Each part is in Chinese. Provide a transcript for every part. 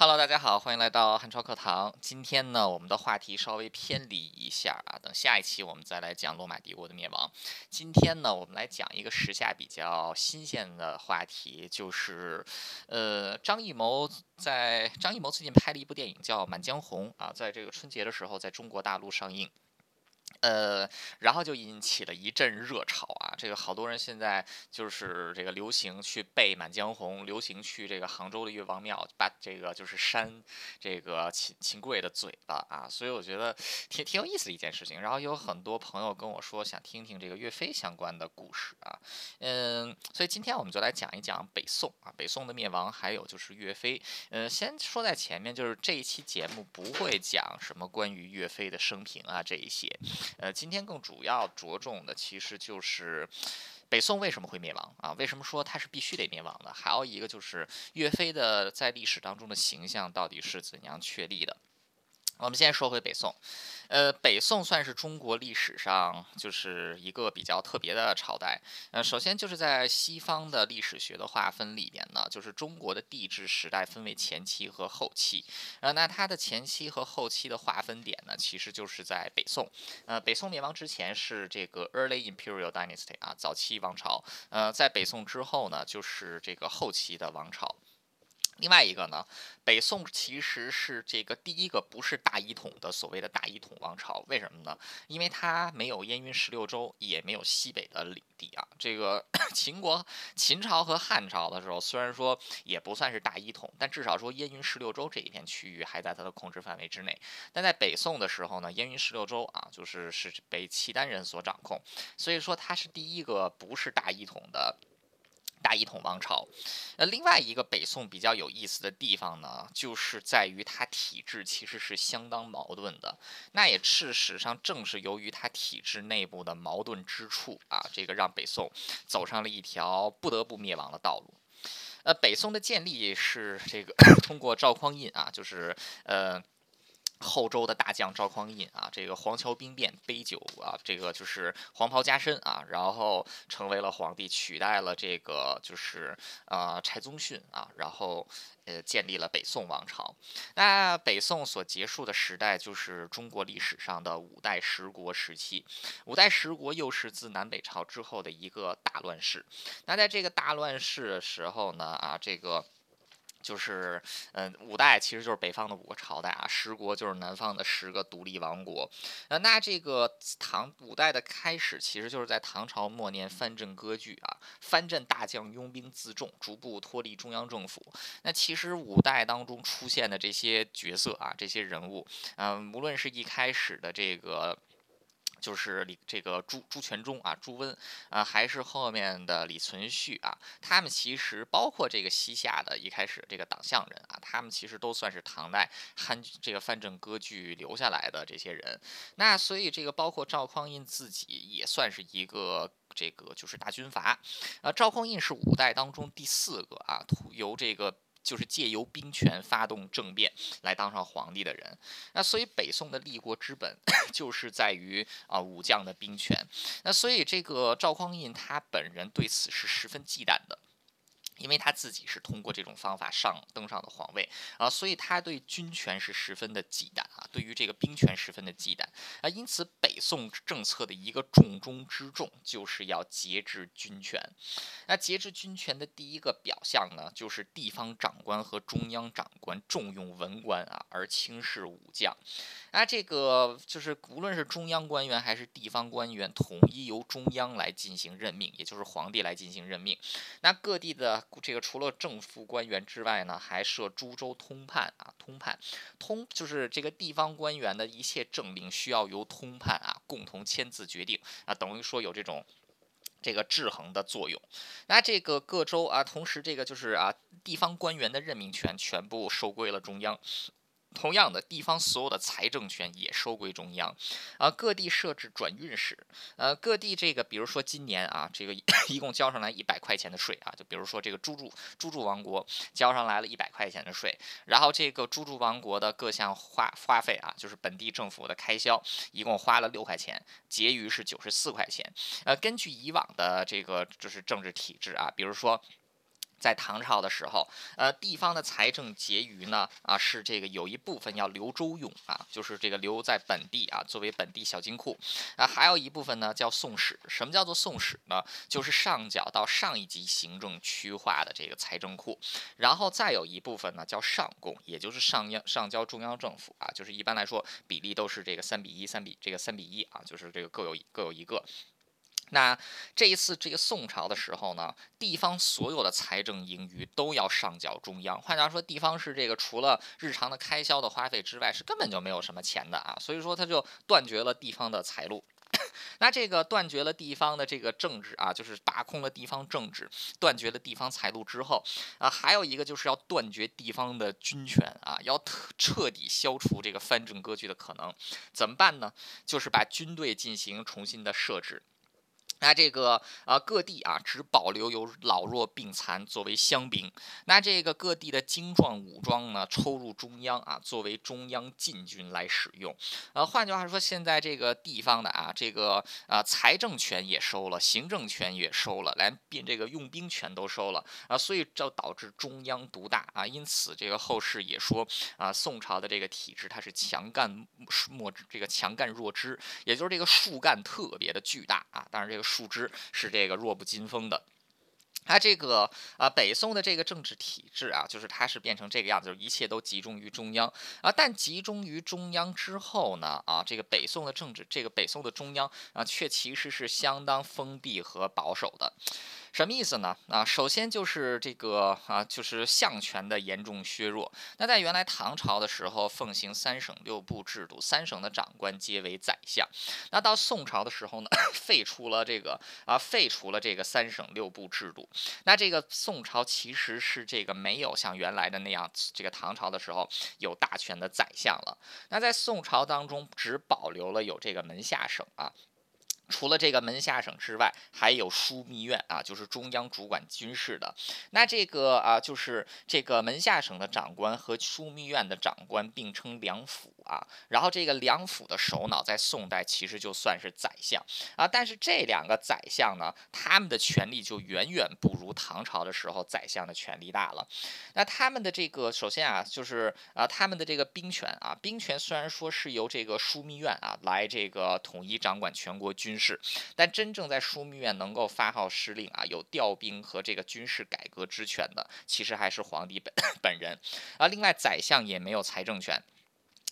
Hello，大家好，欢迎来到汉超课堂。今天呢，我们的话题稍微偏离一下啊，等下一期我们再来讲罗马帝国的灭亡。今天呢，我们来讲一个时下比较新鲜的话题，就是呃，张艺谋在张艺谋最近拍了一部电影叫《满江红》啊，在这个春节的时候在中国大陆上映。呃，然后就引起了一阵热潮啊！这个好多人现在就是这个流行去背《满江红》，流行去这个杭州的岳王庙把这个就是扇这个秦秦桧的嘴巴啊！所以我觉得挺挺有意思的一件事情。然后有很多朋友跟我说想听听这个岳飞相关的故事啊，嗯，所以今天我们就来讲一讲北宋啊，北宋的灭亡，还有就是岳飞。嗯，先说在前面，就是这一期节目不会讲什么关于岳飞的生平啊这一些。呃，今天更主要着重的其实就是北宋为什么会灭亡啊？为什么说它是必须得灭亡的？还有一个就是岳飞的在历史当中的形象到底是怎样确立的？我们先说回北宋，呃，北宋算是中国历史上就是一个比较特别的朝代。呃，首先就是在西方的历史学的划分里边呢，就是中国的帝制时代分为前期和后期。呃，那它的前期和后期的划分点呢，其实就是在北宋。呃，北宋灭亡之前是这个 Early Imperial Dynasty 啊，早期王朝。呃，在北宋之后呢，就是这个后期的王朝。另外一个呢，北宋其实是这个第一个不是大一统的所谓的大一统王朝，为什么呢？因为它没有燕云十六州，也没有西北的领地啊。这个 秦国、秦朝和汉朝的时候，虽然说也不算是大一统，但至少说燕云十六州这一片区域还在它的控制范围之内。但在北宋的时候呢，燕云十六州啊，就是是被契丹人所掌控，所以说它是第一个不是大一统的。大一统王朝，呃，另外一个北宋比较有意思的地方呢，就是在于它体制其实是相当矛盾的。那也事实上正是由于它体制内部的矛盾之处啊，这个让北宋走上了一条不得不灭亡的道路。呃，北宋的建立是这个 通过赵匡胤啊，就是呃。后周的大将赵匡胤啊，这个黄桥兵变杯酒啊，这个就是黄袍加身啊，然后成为了皇帝，取代了这个就是呃柴宗训啊，然后呃建立了北宋王朝。那北宋所结束的时代就是中国历史上的五代十国时期。五代十国又是自南北朝之后的一个大乱世。那在这个大乱世的时候呢，啊这个。就是，嗯，五代其实就是北方的五个朝代啊，十国就是南方的十个独立王国。呃，那这个唐五代的开始，其实就是在唐朝末年藩镇割据啊，藩镇大将拥兵自重，逐步脱离中央政府。那其实五代当中出现的这些角色啊，这些人物，嗯，无论是一开始的这个。就是李这个朱朱全忠啊，朱温啊，还是后面的李存勖啊，他们其实包括这个西夏的一开始这个党项人啊，他们其实都算是唐代汉这个藩镇割据留下来的这些人。那所以这个包括赵匡胤自己也算是一个这个就是大军阀啊。赵匡胤是五代当中第四个啊，由这个。就是借由兵权发动政变来当上皇帝的人，那所以北宋的立国之本 就是在于啊武将的兵权，那所以这个赵匡胤他本人对此是十分忌惮的。因为他自己是通过这种方法上登上的皇位啊，所以他对军权是十分的忌惮啊，对于这个兵权十分的忌惮啊，因此北宋政策的一个重中之重就是要节制军权。那节制军权的第一个表象呢，就是地方长官和中央长官重用文官啊，而轻视武将。那这个就是无论是中央官员还是地方官员，统一由中央来进行任命，也就是皇帝来进行任命。那各地的这个除了政府官员之外呢，还设株洲通判啊，通判通就是这个地方官员的一切政令需要由通判啊共同签字决定啊，等于说有这种这个制衡的作用。那这个各州啊，同时这个就是啊地方官员的任命权全部收归了中央。同样的地方所有的财政权也收归中央，啊，各地设置转运使，呃，各地这个，比如说今年啊，这个一 共交上来一百块钱的税啊，就比如说这个猪猪猪猪王国交上来了一百块钱的税，然后这个猪猪王国的各项花花费啊，就是本地政府的开销，一共花了六块钱，结余是九十四块钱，呃，根据以往的这个就是政治体制啊，比如说。在唐朝的时候，呃，地方的财政结余呢，啊，是这个有一部分要留州用啊，就是这个留在本地啊，作为本地小金库啊，还有一部分呢叫宋史。什么叫做宋史呢？就是上缴到上一级行政区划的这个财政库，然后再有一部分呢叫上贡，也就是上央上交中央政府啊，就是一般来说比例都是这个三比一，三比这个三比一啊，就是这个各有各有一个。那这一次这个宋朝的时候呢，地方所有的财政盈余都要上缴中央。换句话说，地方是这个除了日常的开销的花费之外，是根本就没有什么钱的啊。所以说，他就断绝了地方的财路。那这个断绝了地方的这个政治啊，就是把控了地方政治，断绝了地方财路之后啊，还有一个就是要断绝地方的军权啊，要彻底消除这个藩镇割据的可能。怎么办呢？就是把军队进行重新的设置。那这个啊，各地啊只保留有老弱病残作为乡兵。那这个各地的精壮武装呢，抽入中央啊，作为中央禁军来使用。呃，换句话说，现在这个地方的啊，这个啊财政权也收了，行政权也收了，连并这个用兵权都收了啊，所以就导致中央独大啊。因此，这个后世也说啊，宋朝的这个体制它是强干弱这个强干弱支，也就是这个树干特别的巨大啊。当然这个。树枝是这个弱不禁风的，它这个啊，北宋的这个政治体制啊，就是它是变成这个样子，就是一切都集中于中央啊。但集中于中央之后呢，啊，这个北宋的政治，这个北宋的中央啊，却其实是相当封闭和保守的。什么意思呢？啊，首先就是这个啊，就是相权的严重削弱。那在原来唐朝的时候，奉行三省六部制度，三省的长官皆为宰相。那到宋朝的时候呢，废除了这个啊，废除了这个三省六部制度。那这个宋朝其实是这个没有像原来的那样，这个唐朝的时候有大权的宰相了。那在宋朝当中，只保留了有这个门下省啊。除了这个门下省之外，还有枢密院啊，就是中央主管军事的。那这个啊，就是这个门下省的长官和枢密院的长官并称两府啊。然后这个两府的首脑在宋代其实就算是宰相啊。但是这两个宰相呢，他们的权力就远远不如唐朝的时候宰相的权力大了。那他们的这个首先啊，就是啊，他们的这个兵权啊，兵权虽然说是由这个枢密院啊来这个统一掌管全国军。事，但真正在枢密院能够发号施令啊，有调兵和这个军事改革之权的，其实还是皇帝本 本人啊。另外，宰相也没有财政权。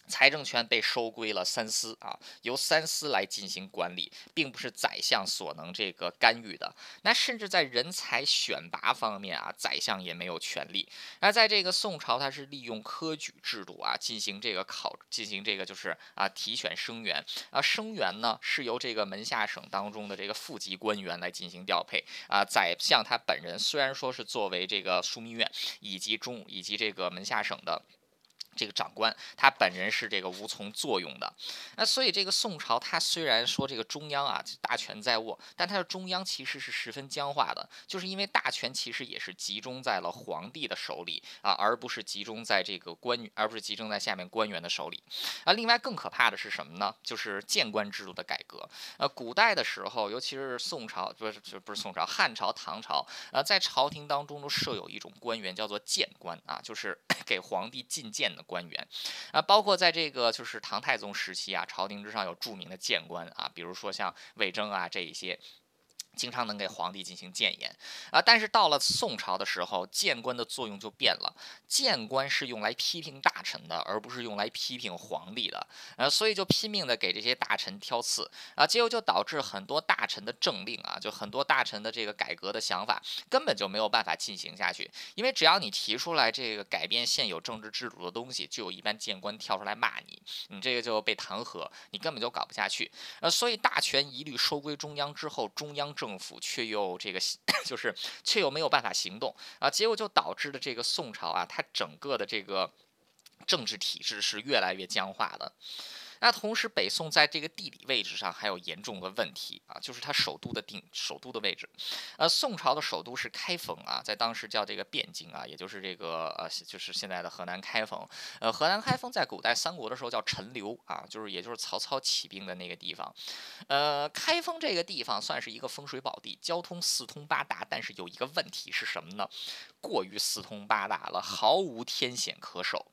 财政权被收归了三司啊，由三司来进行管理，并不是宰相所能这个干预的。那甚至在人才选拔方面啊，宰相也没有权利。那在这个宋朝，它是利用科举制度啊，进行这个考，进行这个就是啊提选生员啊，生员呢是由这个门下省当中的这个副级官员来进行调配啊。宰相他本人虽然说是作为这个枢密院以及中以及这个门下省的。这个长官他本人是这个无从作用的，那所以这个宋朝他虽然说这个中央啊大权在握，但他的中央其实是十分僵化的，就是因为大权其实也是集中在了皇帝的手里啊，而不是集中在这个官，而不是集中在下面官员的手里。啊，另外更可怕的是什么呢？就是谏官制度的改革。呃，古代的时候，尤其是宋朝，不是不是宋朝，汉朝、唐朝，呃，在朝廷当中都设有一种官员叫做谏官啊，就是 给皇帝进谏的。官员啊，包括在这个就是唐太宗时期啊，朝廷之上有著名的谏官啊，比如说像魏征啊这一些。经常能给皇帝进行谏言啊，但是到了宋朝的时候，谏官的作用就变了。谏官是用来批评大臣的，而不是用来批评皇帝的。呃，所以就拼命的给这些大臣挑刺啊，结果就导致很多大臣的政令啊，就很多大臣的这个改革的想法根本就没有办法进行下去。因为只要你提出来这个改变现有政治制度的东西，就有一般谏官跳出来骂你，你这个就被弹劾，你根本就搞不下去。呃，所以大权一律收归中央之后，中央政政府却又这个 就是却又没有办法行动啊，结果就导致了这个宋朝啊，它整个的这个政治体制是越来越僵化的。那同时，北宋在这个地理位置上还有严重的问题啊，就是它首都的定首都的位置。呃，宋朝的首都是开封啊，在当时叫这个汴京啊，也就是这个呃，就是现在的河南开封。呃，河南开封在古代三国的时候叫陈留啊，就是也就是曹操起兵的那个地方。呃，开封这个地方算是一个风水宝地，交通四通八达，但是有一个问题是什么呢？过于四通八达了，毫无天险可守。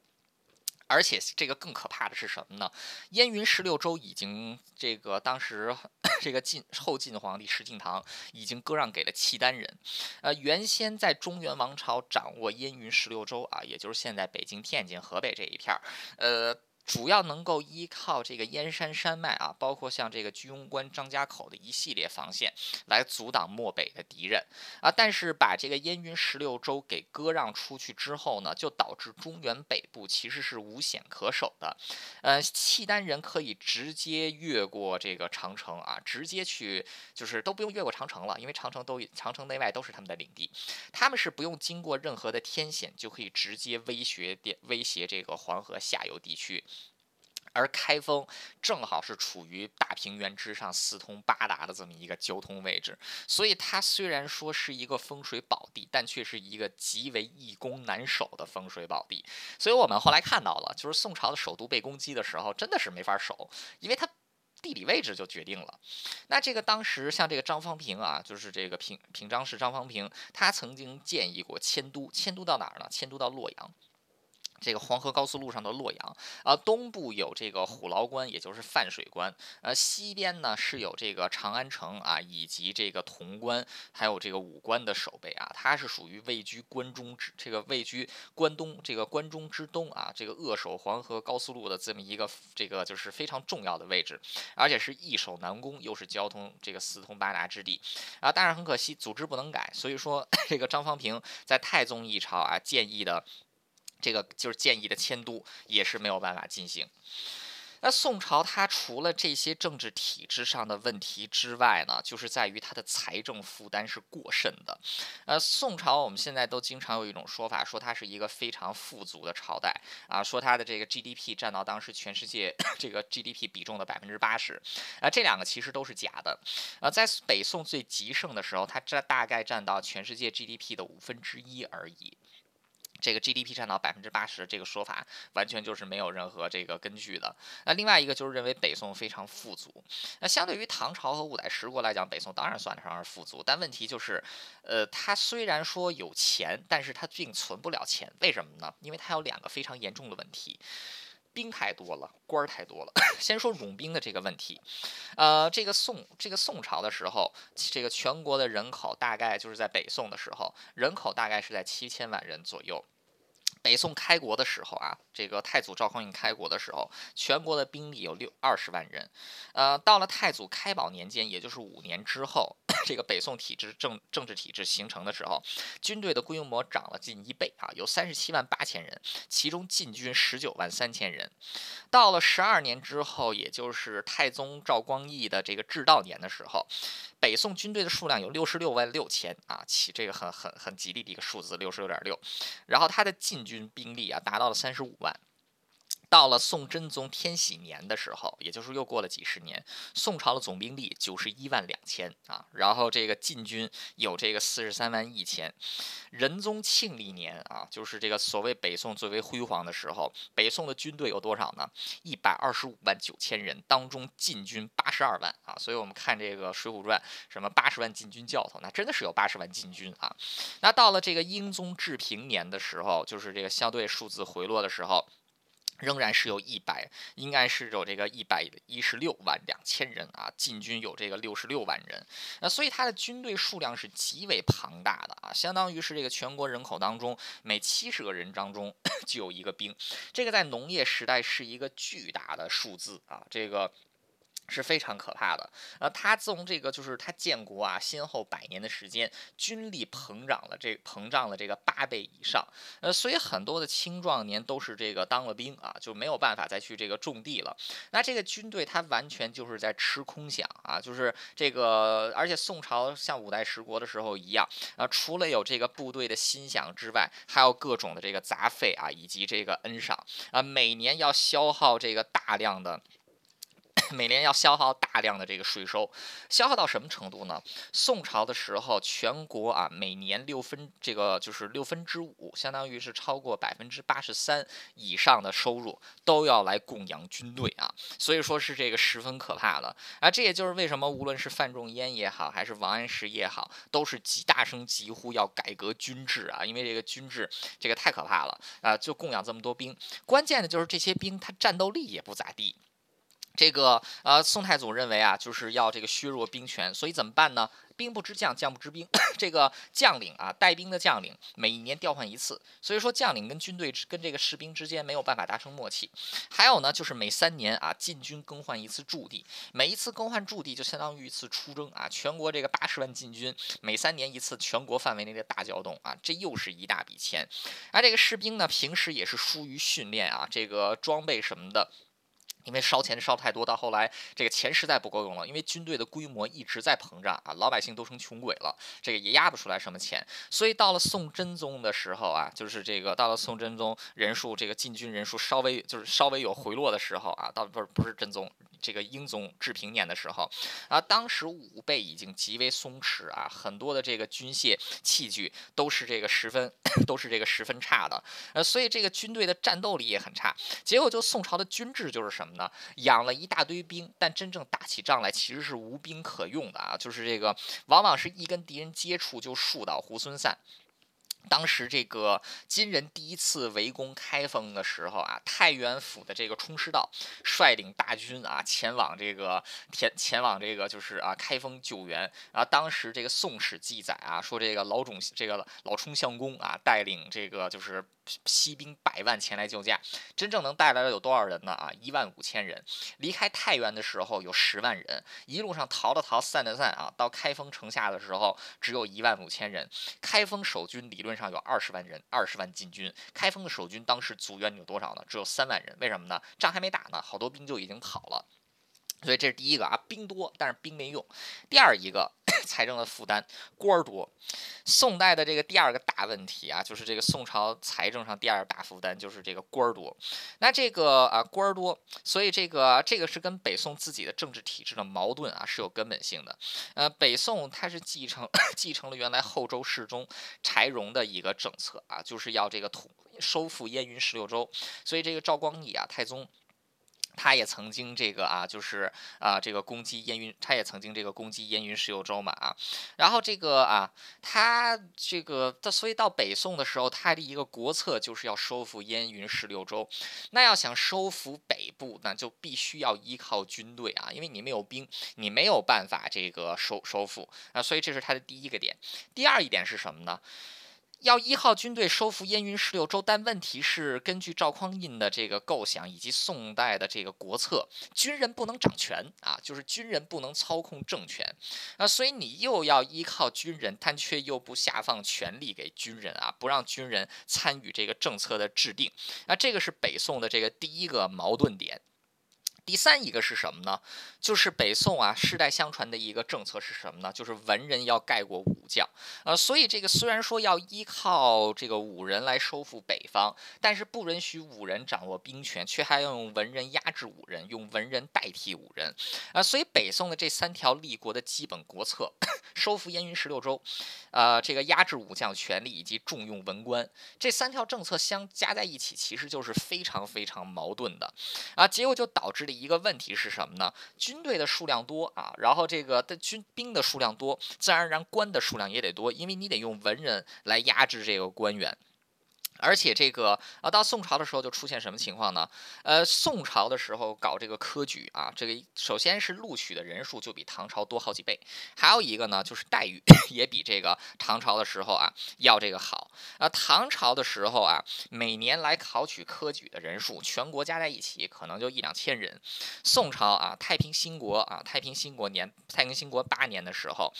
而且这个更可怕的是什么呢？燕云十六州已经这个当时这个晋后晋皇帝石敬瑭已经割让给了契丹人。呃，原先在中原王朝掌握燕云十六州啊，也就是现在北京、天津、河北这一片儿，呃。主要能够依靠这个燕山山脉啊，包括像这个居庸关、张家口的一系列防线，来阻挡漠北的敌人啊。但是把这个燕云十六州给割让出去之后呢，就导致中原北部其实是无险可守的。呃，契丹人可以直接越过这个长城啊，直接去就是都不用越过长城了，因为长城都长城内外都是他们的领地，他们是不用经过任何的天险就可以直接威胁威胁这个黄河下游地区。而开封正好是处于大平原之上，四通八达的这么一个交通位置，所以它虽然说是一个风水宝地，但却是一个极为易攻难守的风水宝地。所以我们后来看到了，就是宋朝的首都被攻击的时候，真的是没法守，因为它地理位置就决定了。那这个当时像这个张方平啊，就是这个平平章事张方平，他曾经建议过迁都，迁都到哪儿呢？迁都到洛阳。这个黄河高速路上的洛阳。啊，东部有这个虎牢关，也就是泛水关，呃，西边呢是有这个长安城啊，以及这个潼关，还有这个武关的守备啊，它是属于位居关中之这个位居关东这个关中之东啊，这个扼守黄河高速路的这么一个这个就是非常重要的位置，而且是易守难攻，又是交通这个四通八达之地。啊，但是很可惜，组织不能改，所以说 这个张方平在太宗一朝啊建议的。这个就是建议的迁都也是没有办法进行。那宋朝它除了这些政治体制上的问题之外呢，就是在于它的财政负担是过甚的。呃，宋朝我们现在都经常有一种说法，说它是一个非常富足的朝代啊，说它的这个 GDP 占到当时全世界 这个 GDP 比重的百分之八十啊，这两个其实都是假的。呃，在北宋最极盛的时候，它占大概占到全世界 GDP 的五分之一而已。这个 GDP 占到百分之八十，这个说法完全就是没有任何这个根据的。那另外一个就是认为北宋非常富足。那相对于唐朝和五代十国来讲，北宋当然算得上是富足，但问题就是，呃，它虽然说有钱，但是它并存不了钱。为什么呢？因为它有两个非常严重的问题。兵太多了，官儿太多了。先说冗兵的这个问题，呃，这个宋这个宋朝的时候，这个全国的人口大概就是在北宋的时候，人口大概是在七千万人左右。北宋开国的时候啊，这个太祖赵匡胤开国的时候，全国的兵力有六二十万人。呃，到了太祖开宝年间，也就是五年之后，这个北宋体制政政治体制形成的时候，军队的规模涨了近一倍啊，有三十七万八千人，其中禁军十九万三千人。到了十二年之后，也就是太宗赵光义的这个至道年的时候。北宋军队的数量有六十六万六千啊，起这个很很很吉利的一个数字，六十六点六。然后他的禁军军兵力啊，达到了三十五万。到了宋真宗天禧年的时候，也就是又过了几十年，宋朝的总兵力九十一万两千啊，然后这个禁军有这个四十三万一千。仁宗庆历年啊，就是这个所谓北宋最为辉煌的时候，北宋的军队有多少呢？一百二十五万九千人，当中禁军八十二万啊，所以我们看这个《水浒传》，什么八十万禁军教头，那真的是有八十万禁军啊。那到了这个英宗治平年的时候，就是这个相对数字回落的时候。仍然是有一百，应该是有这个一百一十六万两千人啊，禁军有这个六十六万人，那所以他的军队数量是极为庞大的啊，相当于是这个全国人口当中每七十个人当中 就有一个兵，这个在农业时代是一个巨大的数字啊，这个。是非常可怕的。呃，他自从这个就是他建国啊，先后百年的时间，军力膨胀了，这膨胀了这个八倍以上。呃，所以很多的青壮年都是这个当了兵啊，就没有办法再去这个种地了。那这个军队他完全就是在吃空饷啊，就是这个，而且宋朝像五代十国的时候一样啊，除了有这个部队的薪饷之外，还有各种的这个杂费啊，以及这个恩赏啊，每年要消耗这个大量的。每年要消耗大量的这个税收，消耗到什么程度呢？宋朝的时候，全国啊每年六分这个就是六分之五，相当于是超过百分之八十三以上的收入都要来供养军队啊，所以说是这个十分可怕的啊。这也就是为什么无论是范仲淹也好，还是王安石也好，都是极大声疾呼要改革军制啊，因为这个军制这个太可怕了啊，就供养这么多兵，关键的就是这些兵他战斗力也不咋地。这个呃，宋太祖认为啊，就是要这个削弱兵权，所以怎么办呢？兵不知将，将不知兵。这个将领啊，带兵的将领每一年调换一次，所以说将领跟军队跟这个士兵之间没有办法达成默契。还有呢，就是每三年啊，进军更换一次驻地，每一次更换驻地就相当于一次出征啊。全国这个八十万进军，每三年一次，全国范围内的大调动啊，这又是一大笔钱。而这个士兵呢，平时也是疏于训练啊，这个装备什么的。因为烧钱烧太多，到后来这个钱实在不够用了。因为军队的规模一直在膨胀啊，老百姓都成穷鬼了，这个也压不出来什么钱。所以到了宋真宗的时候啊，就是这个到了宋真宗人数这个禁军人数稍微就是稍微有回落的时候啊，到不是不是真宗。这个英宗治平年的时候，啊，当时武备已经极为松弛啊，很多的这个军械器具都是这个十分都是这个十分差的，呃，所以这个军队的战斗力也很差。结果就宋朝的军制就是什么呢？养了一大堆兵，但真正打起仗来其实是无兵可用的啊，就是这个往往是一跟敌人接触就树倒猢狲散。当时这个金人第一次围攻开封的时候啊，太原府的这个冲师道率领大军啊前往这个前前往这个就是啊开封救援。然后当时这个《宋史》记载啊，说这个老种这个老冲相公啊带领这个就是西兵百万前来救驾，真正能带来的有多少人呢？啊，一万五千人。离开太原的时候有十万人，一路上逃的逃，散的散啊，到开封城下的时候只有一万五千人。开封守军理论。上有二十万人，二十万禁军。开封的守军当时组员有多少呢？只有三万人。为什么呢？仗还没打呢，好多兵就已经跑了。所以这是第一个啊，兵多，但是兵没用。第二一个。财政的负担，官儿多。宋代的这个第二个大问题啊，就是这个宋朝财政上第二大负担就是这个官儿多。那这个啊官儿多，所以这个这个是跟北宋自己的政治体制的矛盾啊是有根本性的。呃，北宋它是继承 继承了原来后周世宗柴荣的一个政策啊，就是要这个统收复燕云十六州。所以这个赵光义啊太宗。他也曾经这个啊，就是啊，这个攻击燕云，他也曾经这个攻击燕云十六州嘛啊，然后这个啊，他这个，所以到北宋的时候，他的一个国策就是要收复燕云十六州。那要想收复北部，那就必须要依靠军队啊，因为你没有兵，你没有办法这个收收复啊，所以这是他的第一个点。第二一点是什么呢？要依靠军队收复燕云十六州，但问题是，根据赵匡胤的这个构想以及宋代的这个国策，军人不能掌权啊，就是军人不能操控政权啊，所以你又要依靠军人，但却又不下放权力给军人啊，不让军人参与这个政策的制定，那这个是北宋的这个第一个矛盾点。第三一个是什么呢？就是北宋啊，世代相传的一个政策是什么呢？就是文人要盖过武将，呃，所以这个虽然说要依靠这个武人来收复北方，但是不允许武人掌握兵权，却还要用文人压制武人，用文人代替武人，啊，所以北宋的这三条立国的基本国策：收复燕云十六州，呃，这个压制武将权力以及重用文官，这三条政策相加在一起，其实就是非常非常矛盾的，啊，结果就导致了。一个问题是什么呢？军队的数量多啊，然后这个的军兵的数量多，自然而然官的数量也得多，因为你得用文人来压制这个官员。而且这个啊，到宋朝的时候就出现什么情况呢？呃，宋朝的时候搞这个科举啊，这个首先是录取的人数就比唐朝多好几倍，还有一个呢就是待遇 也比这个唐朝的时候啊要这个好。啊，唐朝的时候啊，每年来考取科举的人数，全国加在一起可能就一两千人。宋朝啊，太平兴国啊，太平兴国年，太平兴国八年的时候，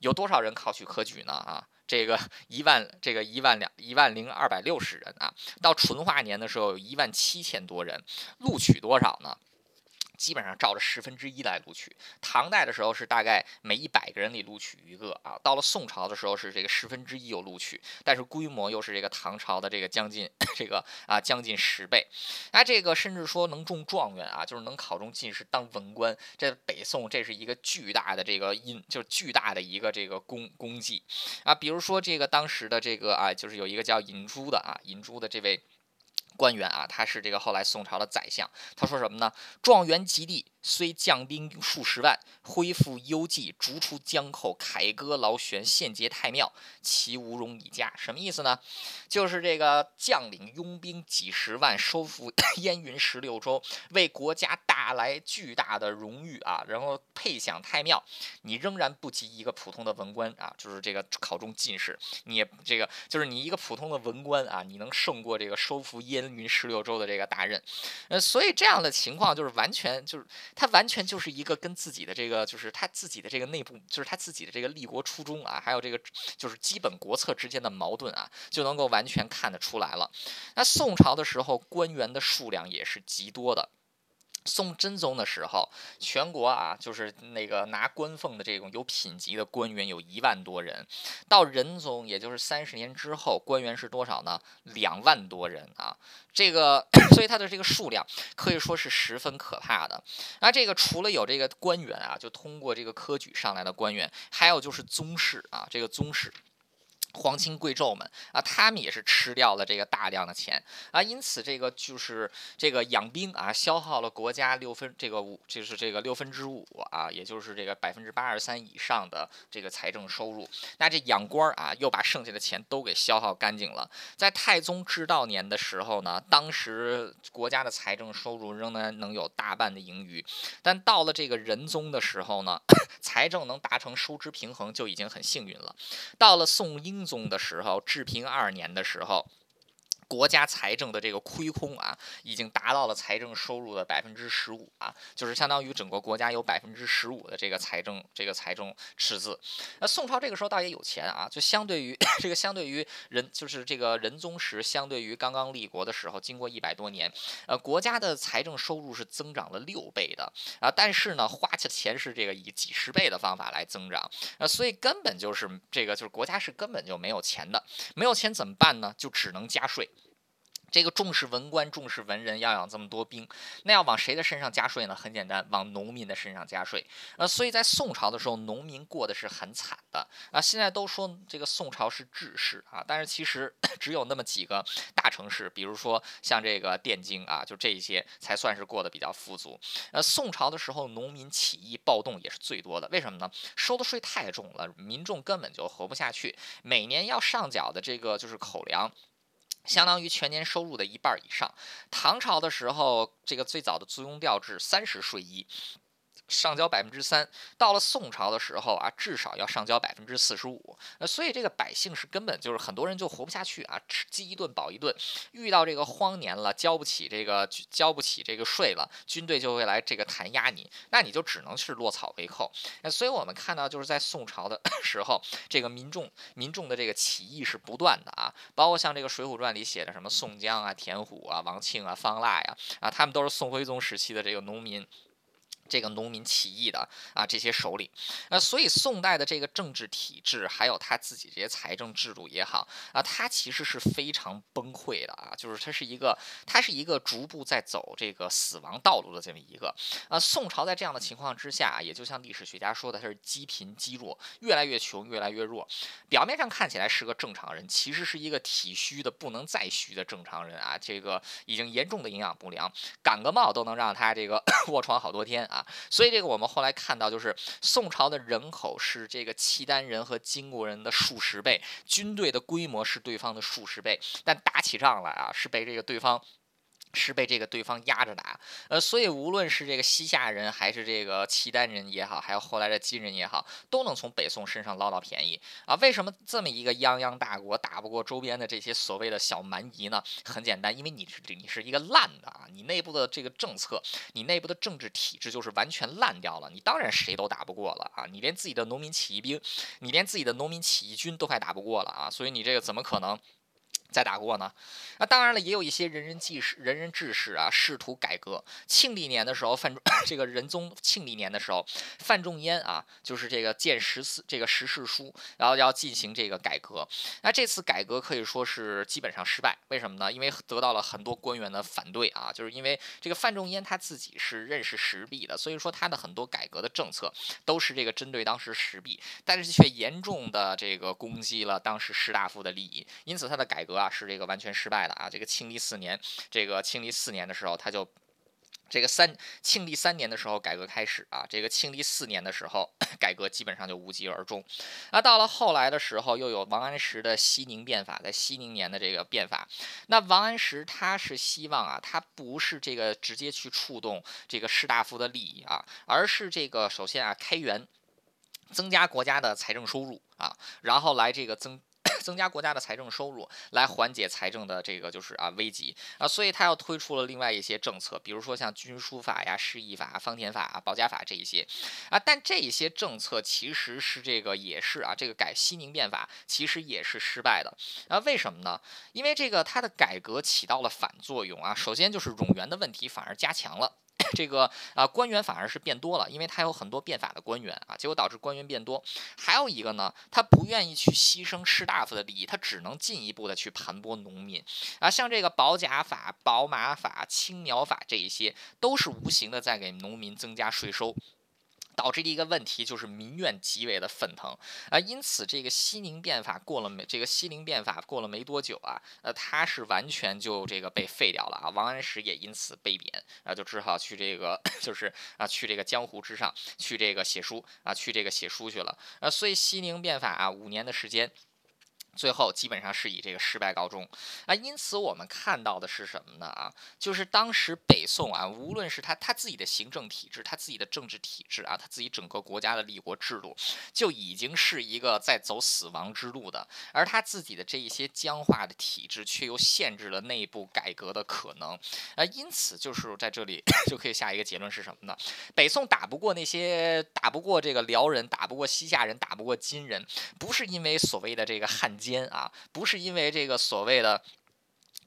有多少人考取科举呢？啊？这个 一万，这个一万两，一万零二百六十人啊，到淳化年的时候有一万七千多人，录取多少呢？基本上照着十分之一来录取。唐代的时候是大概每一百个人里录取一个啊，到了宋朝的时候是这个十分之一有录取，但是规模又是这个唐朝的这个将近 这个啊将近十倍。那这个甚至说能中状元啊，就是能考中进士当文官，这北宋这是一个巨大的这个因，就是巨大的一个这个功功绩啊。比如说这个当时的这个啊，就是有一个叫尹洙的啊，尹洙的这位。官员啊，他是这个后来宋朝的宰相。他说什么呢？状元及第，虽将兵数十万，恢复幽寂，逐出江口，凯歌劳旋，献捷太庙，其无容以加。什么意思呢？就是这个将领拥兵几十万，收复 燕云十六州，为国家带来巨大的荣誉啊，然后配享太庙，你仍然不及一个普通的文官啊，就是这个考中进士，你也这个就是你一个普通的文官啊，你能胜过这个收复燕。云十六州的这个大任，呃，所以这样的情况就是完全就是他完全就是一个跟自己的这个就是他自己的这个内部就是他自己的这个立国初衷啊，还有这个就是基本国策之间的矛盾啊，就能够完全看得出来了。那宋朝的时候，官员的数量也是极多的。宋真宗的时候，全国啊，就是那个拿官俸的这种有品级的官员有一万多人。到仁宗，也就是三十年之后，官员是多少呢？两万多人啊！这个，所以它的这个数量可以说是十分可怕的。那这个除了有这个官员啊，就通过这个科举上来的官员，还有就是宗室啊，这个宗室。皇亲贵胄们啊，他们也是吃掉了这个大量的钱啊，因此这个就是这个养兵啊，消耗了国家六分这个五，就是这个六分之五啊，也就是这个百分之八十三以上的这个财政收入。那这养官啊，又把剩下的钱都给消耗干净了。在太宗治道年的时候呢，当时国家的财政收入仍然能有大半的盈余，但到了这个仁宗的时候呢，财政能达成收支平衡就已经很幸运了。到了宋英。宗的时候，治平二年的时候。国家财政的这个亏空啊，已经达到了财政收入的百分之十五啊，就是相当于整个国家有百分之十五的这个财政这个财政赤字。那宋朝这个时候倒也有钱啊，就相对于 这个相对于仁就是这个仁宗时，相对于刚刚立国的时候，经过一百多年，呃，国家的财政收入是增长了六倍的啊，但是呢，花的钱是这个以几十倍的方法来增长，呃，所以根本就是这个就是国家是根本就没有钱的，没有钱怎么办呢？就只能加税。这个重视文官、重视文人，要养这么多兵，那要往谁的身上加税呢？很简单，往农民的身上加税。呃，所以在宋朝的时候，农民过的是很惨的啊。现在都说这个宋朝是治世啊，但是其实 只有那么几个大城市，比如说像这个汴京啊，就这一些才算是过得比较富足。呃，宋朝的时候，农民起义暴动也是最多的，为什么呢？收的税太重了，民众根本就活不下去，每年要上缴的这个就是口粮。相当于全年收入的一半以上。唐朝的时候，这个最早的租庸调制，三十税一。上交百分之三，到了宋朝的时候啊，至少要上交百分之四十五。那所以这个百姓是根本就是很多人就活不下去啊，吃饥一顿饱一顿。遇到这个荒年了，交不起这个交不起这个税了，军队就会来这个弹压你，那你就只能是落草为寇。那所以我们看到就是在宋朝的 时候，这个民众民众的这个起义是不断的啊，包括像这个《水浒传》里写的什么宋江啊、田虎啊、王庆啊、方腊呀啊，他们都是宋徽宗时期的这个农民。这个农民起义的啊，这些首领，那所以宋代的这个政治体制，还有他自己这些财政制度也好啊，它其实是非常崩溃的啊，就是它是一个，它是一个逐步在走这个死亡道路的这么一个啊。宋朝在这样的情况之下，也就像历史学家说的，它是积贫积弱，越来越穷，越来越弱。表面上看起来是个正常人，其实是一个体虚的不能再虚的正常人啊，这个已经严重的营养不良，感个冒都能让他这个 卧床好多天啊。所以这个我们后来看到，就是宋朝的人口是这个契丹人和金国人的数十倍，军队的规模是对方的数十倍，但打起仗来啊，是被这个对方。是被这个对方压着打，呃，所以无论是这个西夏人，还是这个契丹人也好，还有后来的金人也好，都能从北宋身上捞到便宜啊。为什么这么一个泱泱大国打不过周边的这些所谓的小蛮夷呢？很简单，因为你是你是一个烂的啊，你内部的这个政策，你内部的政治体制就是完全烂掉了，你当然谁都打不过了啊。你连自己的农民起义兵，你连自己的农民起义军都快打不过了啊，所以你这个怎么可能？再打过呢，那当然了，也有一些仁人济世、仁人志士啊，试图改革。庆历年的时候，范 这个仁宗庆历年的时候，范仲淹啊，就是这个建十四这个十事书，然后要进行这个改革。那这次改革可以说是基本上失败，为什么呢？因为得到了很多官员的反对啊，就是因为这个范仲淹他自己是认识时弊的，所以说他的很多改革的政策都是这个针对当时时弊，但是却严重的这个攻击了当时士大夫的利益，因此他的改革。啊，是这个完全失败的啊！这个庆历四年，这个庆历四年的时候，他就这个三庆历三年的时候改革开始啊，这个庆历四年的时候 改革基本上就无疾而终。那到了后来的时候，又有王安石的熙宁变法，在熙宁年的这个变法。那王安石他是希望啊，他不是这个直接去触动这个士大夫的利益啊，而是这个首先啊开源，增加国家的财政收入啊，然后来这个增。增加国家的财政收入，来缓解财政的这个就是啊危机啊，所以他又推出了另外一些政策，比如说像军书法呀、释义法、方田法啊、保甲法这一些啊，但这一些政策其实是这个也是啊，这个改西宁变法其实也是失败的啊，为什么呢？因为这个它的改革起到了反作用啊，首先就是冗员的问题反而加强了。这个啊，官员反而是变多了，因为他有很多变法的官员啊，结果导致官员变多。还有一个呢，他不愿意去牺牲士大夫的利益，他只能进一步的去盘剥农民啊。像这个保甲法、宝马法、青苗法这一些，都是无形的在给农民增加税收。导致的一个问题就是民怨极为的沸腾啊，因此这个西宁变法过了没这个西宁变法过了没多久啊，呃，他是完全就这个被废掉了啊，王安石也因此被贬啊，就只好去这个 就是啊去这个江湖之上去这个写书啊去这个写书去了啊，所以西宁变法啊五年的时间。最后基本上是以这个失败告终啊，因此我们看到的是什么呢？啊，就是当时北宋啊，无论是他他自己的行政体制，他自己的政治体制啊，他自己整个国家的立国制度，就已经是一个在走死亡之路的，而他自己的这一些僵化的体制，却又限制了内部改革的可能啊，因此就是在这里 就可以下一个结论是什么呢？北宋打不过那些打不过这个辽人，打不过西夏人，打不过金人，不是因为所谓的这个汉。奸啊，不是因为这个所谓的，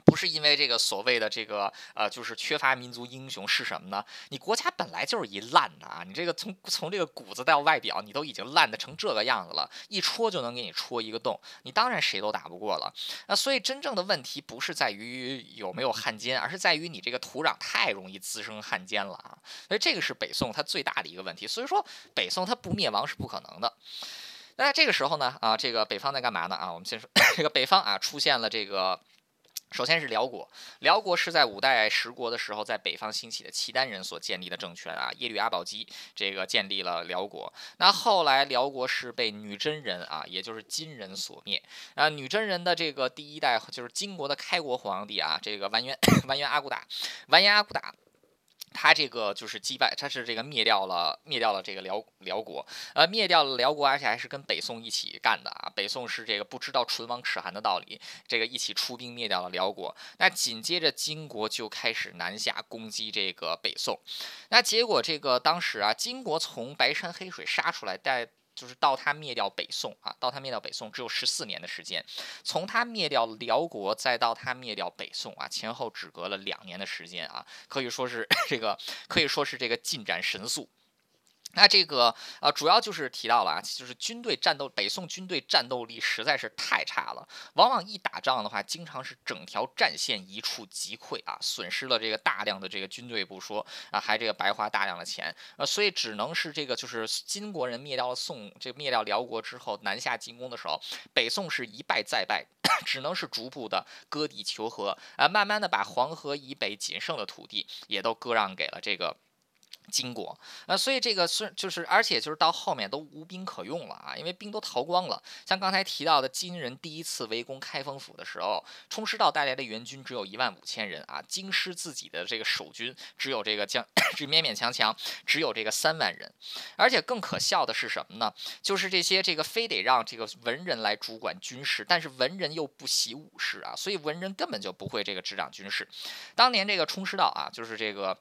不是因为这个所谓的这个呃，就是缺乏民族英雄是什么呢？你国家本来就是一烂的啊，你这个从从这个骨子到外表，你都已经烂的成这个样子了，一戳就能给你戳一个洞，你当然谁都打不过了。那所以真正的问题不是在于有没有汉奸，而是在于你这个土壤太容易滋生汉奸了啊。所以这个是北宋它最大的一个问题。所以说北宋它不灭亡是不可能的。那在这个时候呢，啊，这个北方在干嘛呢？啊，我们先说 这个北方啊，出现了这个，首先是辽国，辽国是在五代十国的时候在北方兴起的契丹人所建立的政权啊，耶律阿保机这个建立了辽国。那后来辽国是被女真人啊，也就是金人所灭啊，女真人的这个第一代就是金国的开国皇帝啊，这个完颜 完颜阿骨打，完颜阿骨打。他这个就是击败，他是这个灭掉了灭掉了这个辽辽国，呃，灭掉了辽国，而且还是跟北宋一起干的啊。北宋是这个不知道唇亡齿寒的道理，这个一起出兵灭掉了辽国。那紧接着金国就开始南下攻击这个北宋，那结果这个当时啊，金国从白山黑水杀出来带。就是到他灭掉北宋啊，到他灭掉北宋只有十四年的时间，从他灭掉辽国再到他灭掉北宋啊，前后只隔了两年的时间啊，可以说是 这个可以说是这个进展神速。那这个呃，主要就是提到了啊，就是军队战斗，北宋军队战斗力实在是太差了，往往一打仗的话，经常是整条战线一触即溃啊，损失了这个大量的这个军队不说啊，还这个白花大量的钱，呃，所以只能是这个就是金国人灭掉了宋，这灭掉辽国之后南下进攻的时候，北宋是一败再败，只能是逐步的割地求和。啊，慢慢的把黄河以北仅剩的土地也都割让给了这个。金国，呃，所以这个是就是，而且就是到后面都无兵可用了啊，因为兵都逃光了。像刚才提到的金人第一次围攻开封府的时候，冲师道带来的援军只有一万五千人啊，京师自己的这个守军只有这个将，只勉勉强强只有这个三万人。而且更可笑的是什么呢？就是这些这个非得让这个文人来主管军事，但是文人又不习武士啊，所以文人根本就不会这个执掌军事。当年这个冲师道啊，就是这个。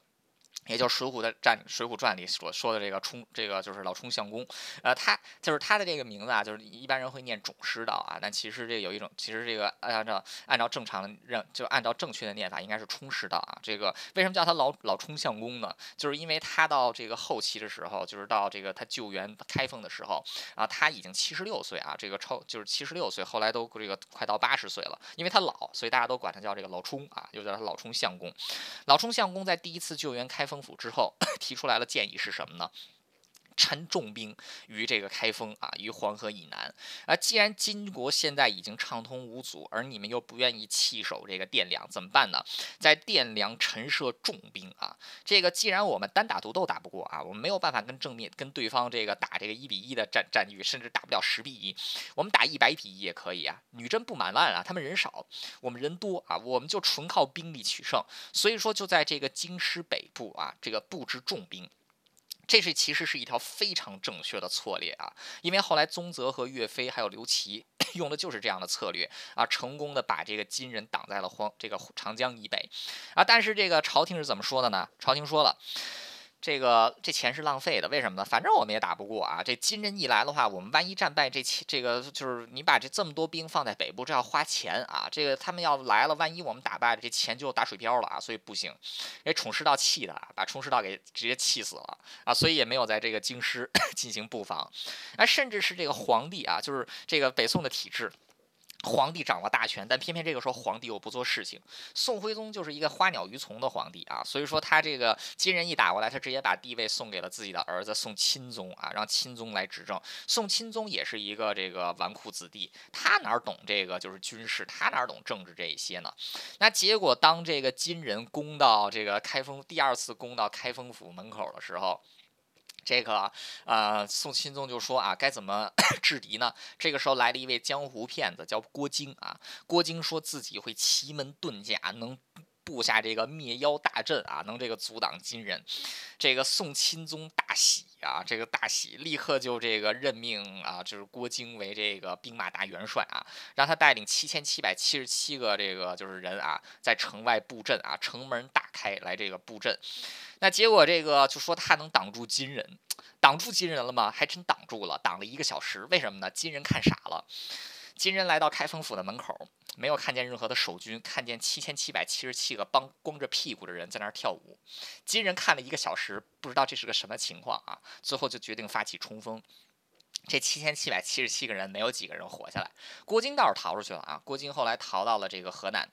也就是《水浒》的战《水浒传》里所说的这个冲，这个就是老冲相公，呃，他就是他的这个名字啊，就是一般人会念种师道啊，但其实这有一种，其实这个按照按照正常的认，就按照正确的念法，应该是冲师道啊。这个为什么叫他老老冲相公呢？就是因为他到这个后期的时候，就是到这个他救援开封的时候啊，他已经七十六岁啊，这个超就是七十六岁，后来都这个快到八十岁了，因为他老，所以大家都管他叫这个老冲啊，又叫他老冲相公。老冲相公在第一次救援开封。府之后 提出来的建议是什么呢？陈重兵于这个开封啊，于黄河以南啊。既然金国现在已经畅通无阻，而你们又不愿意弃守这个汴梁，怎么办呢？在汴梁陈设重兵啊。这个既然我们单打独斗打不过啊，我们没有办法跟正面跟对方这个打这个一比一的战战局，甚至打不了十比一，我们打一百比一也可以啊。女真不满万啊，他们人少，我们人多啊，我们就纯靠兵力取胜。所以说就在这个京师北部啊，这个布置重兵。这是其实是一条非常正确的策略啊，因为后来宗泽和岳飞还有刘琦 用的就是这样的策略啊，成功的把这个金人挡在了黄这个长江以北啊。但是这个朝廷是怎么说的呢？朝廷说了。这个这钱是浪费的，为什么呢？反正我们也打不过啊。这金人一来的话，我们万一战败，这钱这个就是你把这这么多兵放在北部，这要花钱啊。这个他们要来了，万一我们打败了，这钱就打水漂了啊。所以不行，给崇师道气的，把崇师道给直接气死了啊。所以也没有在这个京师 进行布防，啊，甚至是这个皇帝啊，就是这个北宋的体制。皇帝掌握大权，但偏偏这个时候皇帝又不做事情。宋徽宗就是一个花鸟鱼虫的皇帝啊，所以说他这个金人一打过来，他直接把地位送给了自己的儿子宋钦宗啊，让钦宗来执政。宋钦宗也是一个这个纨绔子弟，他哪懂这个就是军事，他哪懂政治这一些呢？那结果当这个金人攻到这个开封，第二次攻到开封府门口的时候。这个呃，宋钦宗就说啊，该怎么 制敌呢？这个时候来了一位江湖骗子，叫郭京啊。郭京说自己会奇门遁甲，能布下这个灭妖大阵啊，能这个阻挡金人。这个宋钦宗大喜啊，这个大喜，立刻就这个任命啊，就是郭京为这个兵马大元帅啊，让他带领七千七百七十七个这个就是人啊，在城外布阵啊，城门打开来这个布阵。那结果这个就说他能挡住金人，挡住金人了吗？还真挡住了，挡了一个小时。为什么呢？金人看傻了，金人来到开封府的门口，没有看见任何的守军，看见七千七百七十七个帮光着屁股的人在那儿跳舞。金人看了一个小时，不知道这是个什么情况啊，最后就决定发起冲锋。这七千七百七十七个人没有几个人活下来，郭靖倒是逃出去了啊。郭靖后来逃到了这个河南，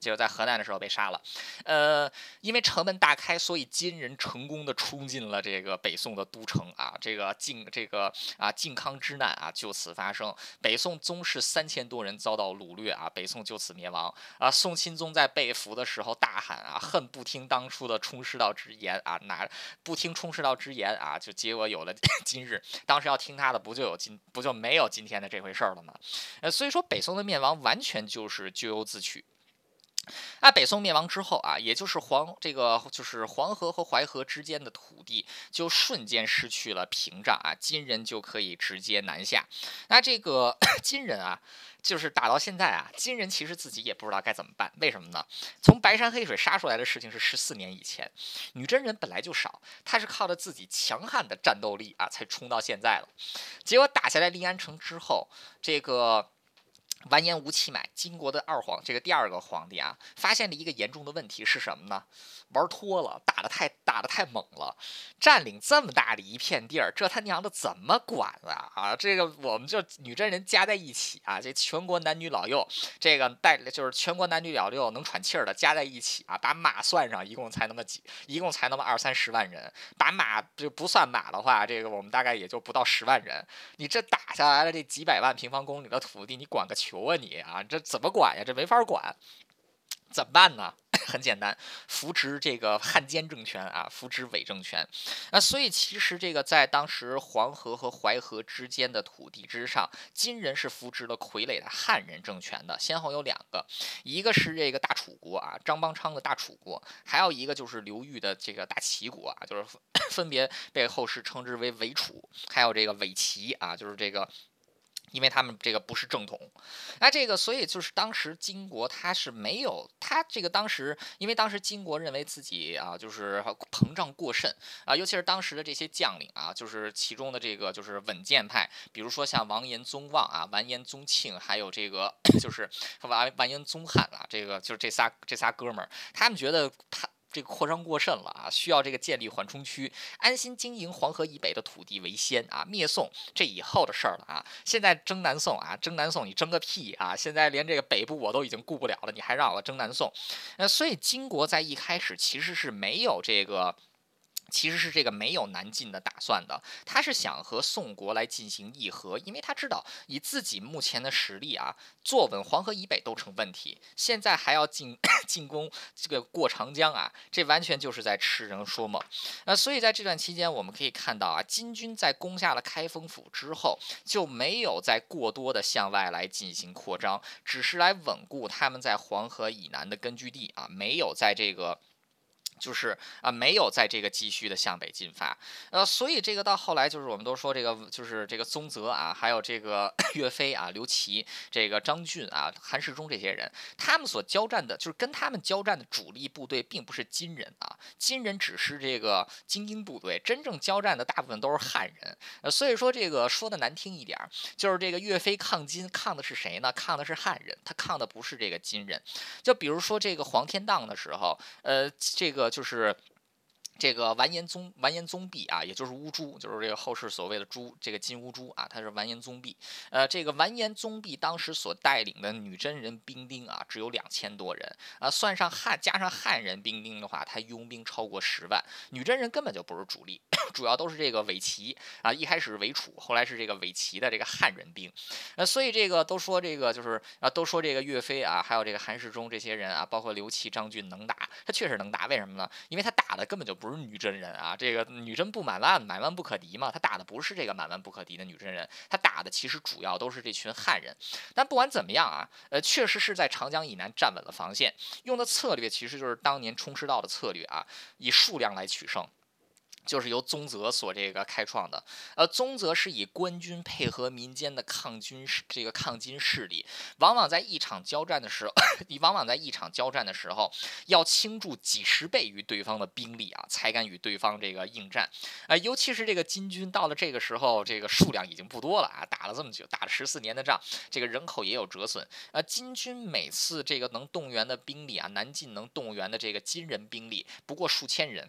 结 果在河南的时候被杀了。呃，因为城门大开，所以金人成功的冲进了这个北宋的都城啊。这个靖这个啊靖康之难啊就此发生，北宋宗室三千多人遭到掳掠啊，北宋就此灭亡啊。宋钦宗在被俘的时候大喊啊，恨不听当初的冲师道之言啊，哪不听冲师道之言啊，就结果有了 今日。当时要听他的不。就有今不就没有今天的这回事儿了吗？呃，所以说北宋的灭亡完全就是咎由自取。那北宋灭亡之后啊，也就是黄这个就是黄河和淮河之间的土地就瞬间失去了屏障啊，金人就可以直接南下。那这个 金人啊。就是打到现在啊，金人其实自己也不知道该怎么办。为什么呢？从白山黑水杀出来的事情是十四年以前，女真人本来就少，他是靠着自己强悍的战斗力啊，才冲到现在了。结果打下来临安城之后，这个。完颜吴乞买，金国的二皇，这个第二个皇帝啊，发现了一个严重的问题是什么呢？玩脱了，打得太打得太猛了，占领这么大的一片地儿，这他娘的怎么管啊？啊，这个我们就女真人加在一起啊，这全国男女老幼，这个带就是全国男女老幼能喘气儿的加在一起啊，把马算上，一共才那么几，一共才那么二三十万人，把马就不算马的话，这个我们大概也就不到十万人。你这打下来了这几百万平方公里的土地，你管个求啊你啊，这怎么管呀？这没法管，怎么办呢？很简单，扶植这个汉奸政权啊，扶植伪政权。那所以其实这个在当时黄河和淮河之间的土地之上，金人是扶植了傀儡的汉人政权的，先后有两个，一个是这个大楚国啊，张邦昌的大楚国，还有一个就是刘裕的这个大齐国啊，就是 分别被后世称之为伪楚，还有这个伪齐啊，就是这个。因为他们这个不是正统，那这个所以就是当时金国他是没有他这个当时，因为当时金国认为自己啊就是膨胀过甚啊，尤其是当时的这些将领啊，就是其中的这个就是稳健派，比如说像完颜宗望啊、完颜宗庆，还有这个 就是完完颜宗翰啊，这个就是这仨这仨哥们儿，他们觉得他。这个扩张过甚了啊，需要这个建立缓冲区，安心经营黄河以北的土地为先啊。灭宋这以后的事儿了啊，现在争南宋啊，争南宋你争个屁啊！现在连这个北部我都已经顾不了了，你还让我争南宋？那所以金国在一开始其实是没有这个。其实是这个没有南进的打算的，他是想和宋国来进行议和，因为他知道以自己目前的实力啊，坐稳黄河以北都成问题，现在还要进 进攻这个过长江啊，这完全就是在痴人说梦。那所以在这段期间，我们可以看到啊，金军在攻下了开封府之后，就没有再过多的向外来进行扩张，只是来稳固他们在黄河以南的根据地啊，没有在这个。就是啊，没有在这个继续的向北进发，呃，所以这个到后来就是我们都说这个就是这个宗泽啊，还有这个 岳飞啊、刘琦、这个张俊啊、韩世忠这些人，他们所交战的，就是跟他们交战的主力部队，并不是金人啊，金人只是这个精英部队，真正交战的大部分都是汉人，呃，所以说这个说的难听一点，就是这个岳飞抗金抗的是谁呢？抗的是汉人，他抗的不是这个金人，就比如说这个黄天荡的时候，呃，这个。就是。这个完颜宗完颜宗弼啊，也就是乌珠，就是这个后世所谓的朱这个金乌珠啊，他是完颜宗弼。呃，这个完颜宗弼当时所带领的女真人兵丁啊，只有两千多人啊，算上汉加上汉人兵丁的话，他佣兵超过十万。女真人根本就不是主力，主要都是这个伪齐啊，一开始是伪楚，后来是这个伪齐的这个汉人兵。呃，所以这个都说这个就是啊，都说这个岳飞啊，还有这个韩世忠这些人啊，包括刘琦、张俊能打，他确实能打，为什么呢？因为他打的根本就不。不是女真人啊，这个女真不满万，满万不可敌嘛。他打的不是这个满万不可敌的女真人，他打的其实主要都是这群汉人。但不管怎么样啊，呃，确实是在长江以南站稳了防线，用的策略其实就是当年冲师道的策略啊，以数量来取胜。就是由宗泽所这个开创的，呃，宗泽是以官军配合民间的抗军这个抗金势力，往往在一场交战的时候，你往往在一场交战的时候，要倾注几十倍于对方的兵力啊，才敢与对方这个应战，啊，尤其是这个金军到了这个时候，这个数量已经不多了啊，打了这么久，打了十四年的仗，这个人口也有折损，呃，金军每次这个能动员的兵力啊，南进能动员的这个金人兵力不过数千人。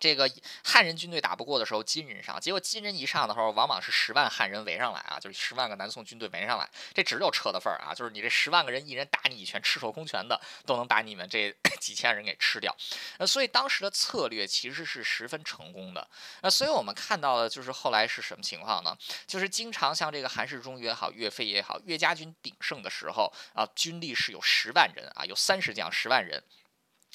这个汉人军队打不过的时候，金人上，结果金人一上的时候，往往是十万汉人围上来啊，就是十万个南宋军队围上来，这只有车的份儿啊，就是你这十万个人，一人打你一拳，赤手空拳的都能把你们这 几千人给吃掉。呃，所以当时的策略其实是十分成功的。呃，所以我们看到的就是后来是什么情况呢？就是经常像这个韩世忠也好，岳飞也好，岳家军鼎盛的时候啊，军力是有十万人啊，有三十将十万人。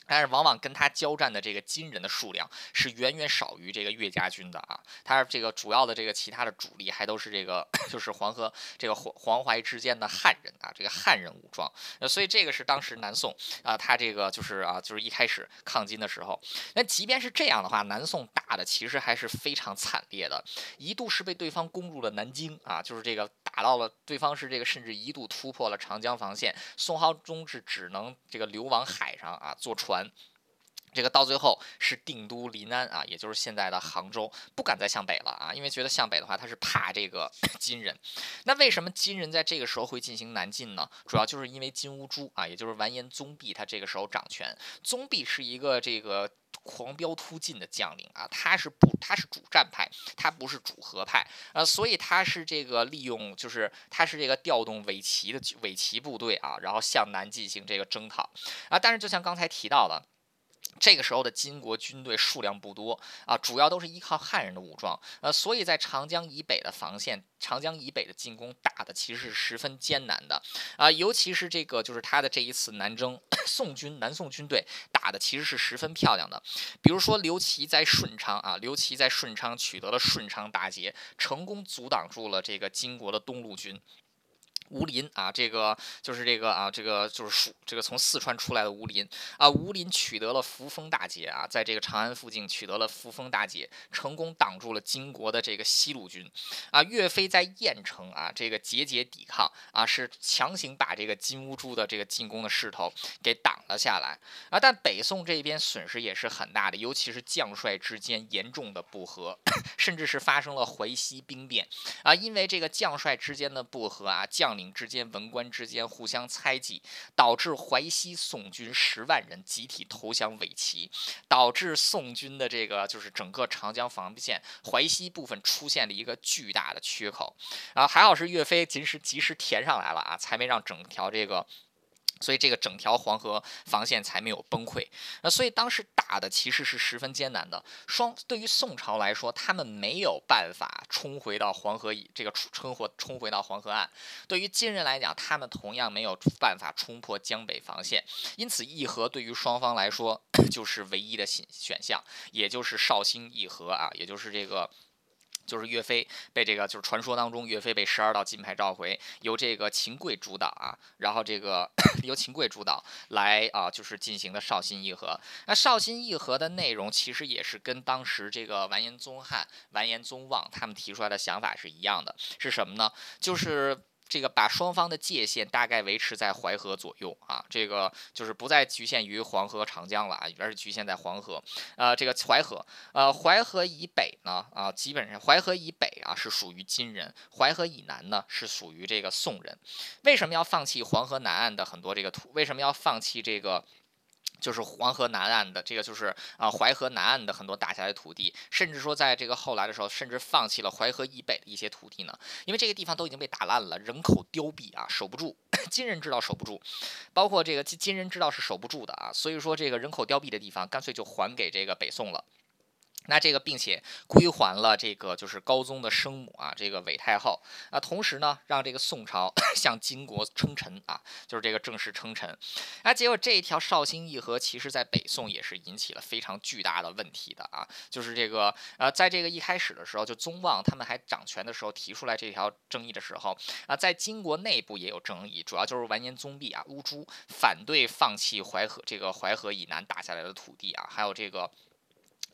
但是往往跟他交战的这个金人的数量是远远少于这个岳家军的啊，他这个主要的这个其他的主力还都是这个 就是黄河这个黄黄淮之间的汉人啊，这个汉人武装，呃，所以这个是当时南宋啊，他这个就是啊，就是一开始抗金的时候，那即便是这样的话，南宋打的其实还是非常惨烈的，一度是被对方攻入了南京啊，就是这个打到了对方是这个甚至一度突破了长江防线，宋浩宗是只能这个流亡海上啊，坐船。这个到最后是定都临安啊，也就是现在的杭州，不敢再向北了啊，因为觉得向北的话他是怕这个 金人。那为什么金人在这个时候会进行南进呢？主要就是因为金兀术啊，也就是完颜宗弼，他这个时候掌权。宗弼是一个这个狂飙突进的将领啊，他是不他是主战派，他不是主和派啊，所以他是这个利用就是他是这个调动尾骑的尾骑部队啊，然后向南进行这个征讨啊。但是就像刚才提到的。这个时候的金国军队数量不多啊，主要都是依靠汉人的武装，呃，所以在长江以北的防线，长江以北的进攻打的其实是十分艰难的。啊，尤其是这个就是他的这一次南征，宋军南宋军队打的其实是十分漂亮的，比如说刘琦在顺昌啊，刘琦在顺昌取得了顺昌大捷，成功阻挡住了这个金国的东路军。吴林啊，这个就是这个啊，这个就是蜀这个从四川出来的吴林啊，吴林取得了扶风大捷啊，在这个长安附近取得了扶风大捷，成功挡住了金国的这个西路军啊。岳飞在郾城啊，这个节节抵抗啊，是强行把这个金兀术的这个进攻的势头给挡了下来啊。但北宋这边损失也是很大的，尤其是将帅之间严重的不和，甚至是发生了淮西兵变啊。因为这个将帅之间的不和啊，将领之间、文官之间互相猜忌，导致淮西宋军十万人集体投降伪齐，导致宋军的这个就是整个长江防线淮西部分出现了一个巨大的缺口。然后还好是岳飞及时及时填上来了啊，才没让整条这个。所以这个整条黄河防线才没有崩溃。那所以当时打的其实是十分艰难的。双对于宋朝来说，他们没有办法冲回到黄河以这个冲火冲回到黄河岸。对于金人来讲，他们同样没有办法冲破江北防线。因此，议和对于双方来说 就是唯一的选选项，也就是绍兴议和啊，也就是这个。就是岳飞被这个，就是传说当中岳飞被十二道金牌召回，由这个秦桧主导啊，然后这个 由秦桧主导来啊，就是进行的绍兴议和。那绍兴议和的内容其实也是跟当时这个完颜宗翰、完颜宗望他们提出来的想法是一样的，是什么呢？就是。这个把双方的界限大概维持在淮河左右啊，这个就是不再局限于黄河、长江了啊，而是局限在黄河。呃，这个淮河，呃，淮河以北呢，啊，基本上淮河以北啊是属于金人，淮河以南呢是属于这个宋人。为什么要放弃黄河南岸的很多这个土？为什么要放弃这个？就是黄河南岸的这个，就是啊淮河南岸的很多打下来的土地，甚至说在这个后来的时候，甚至放弃了淮河以北的一些土地呢，因为这个地方都已经被打烂了，人口凋敝啊，守不住。金人知道守不住，包括这个金金人知道是守不住的啊，所以说这个人口凋敝的地方，干脆就还给这个北宋了。那这个，并且归还了这个就是高宗的生母啊，这个韦太后啊，同时呢，让这个宋朝 向金国称臣啊，就是这个正式称臣。啊，结果这一条绍兴议和，其实在北宋也是引起了非常巨大的问题的啊，就是这个呃，在这个一开始的时候，就宗望他们还掌权的时候提出来这条争议的时候啊，在金国内部也有争议，主要就是完颜宗弼啊、乌珠反对放弃淮河这个淮河以南打下来的土地啊，还有这个。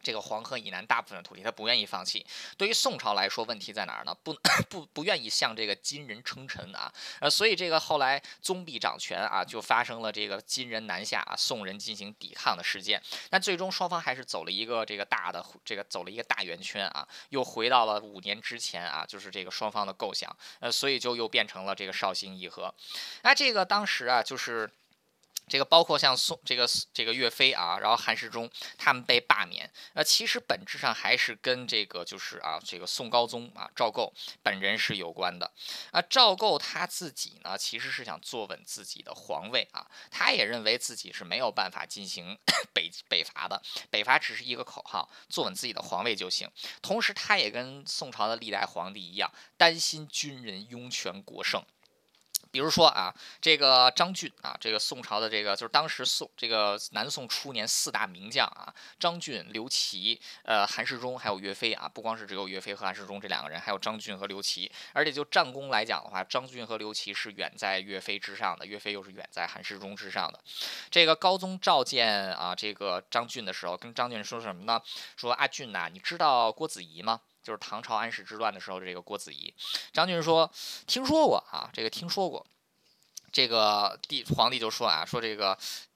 这个黄河以南大部分的土地，他不愿意放弃。对于宋朝来说，问题在哪儿呢？不不不愿意向这个金人称臣啊，呃，所以这个后来宗弼掌权啊，就发生了这个金人南下，啊宋人进行抵抗的事件。但最终双方还是走了一个这个大的这个走了一个大圆圈啊，又回到了五年之前啊，就是这个双方的构想，呃，所以就又变成了这个绍兴议和。那这个当时啊，就是。这个包括像宋这个这个岳飞啊，然后韩世忠他们被罢免，那，其实本质上还是跟这个就是啊这个宋高宗啊赵构本人是有关的啊。赵构他自己呢，其实是想坐稳自己的皇位啊，他也认为自己是没有办法进行 北北伐的，北伐只是一个口号，坐稳自己的皇位就行。同时，他也跟宋朝的历代皇帝一样，担心军人拥权国胜。比如说啊，这个张俊啊，这个宋朝的这个就是当时宋这个南宋初年四大名将啊，张俊、刘琦、呃韩世忠还有岳飞啊，不光是只有岳飞和韩世忠这两个人，还有张俊和刘琦。而且就战功来讲的话，张俊和刘琦是远在岳飞之上的，岳飞又是远在韩世忠之上的。这个高宗召见啊这个张俊的时候，跟张俊说什么呢？说阿俊呐，你知道郭子仪吗？就是唐朝安史之乱的时候，这个郭子仪，张俊说听说过啊，这个听说过，这个帝皇帝就说啊，说这个，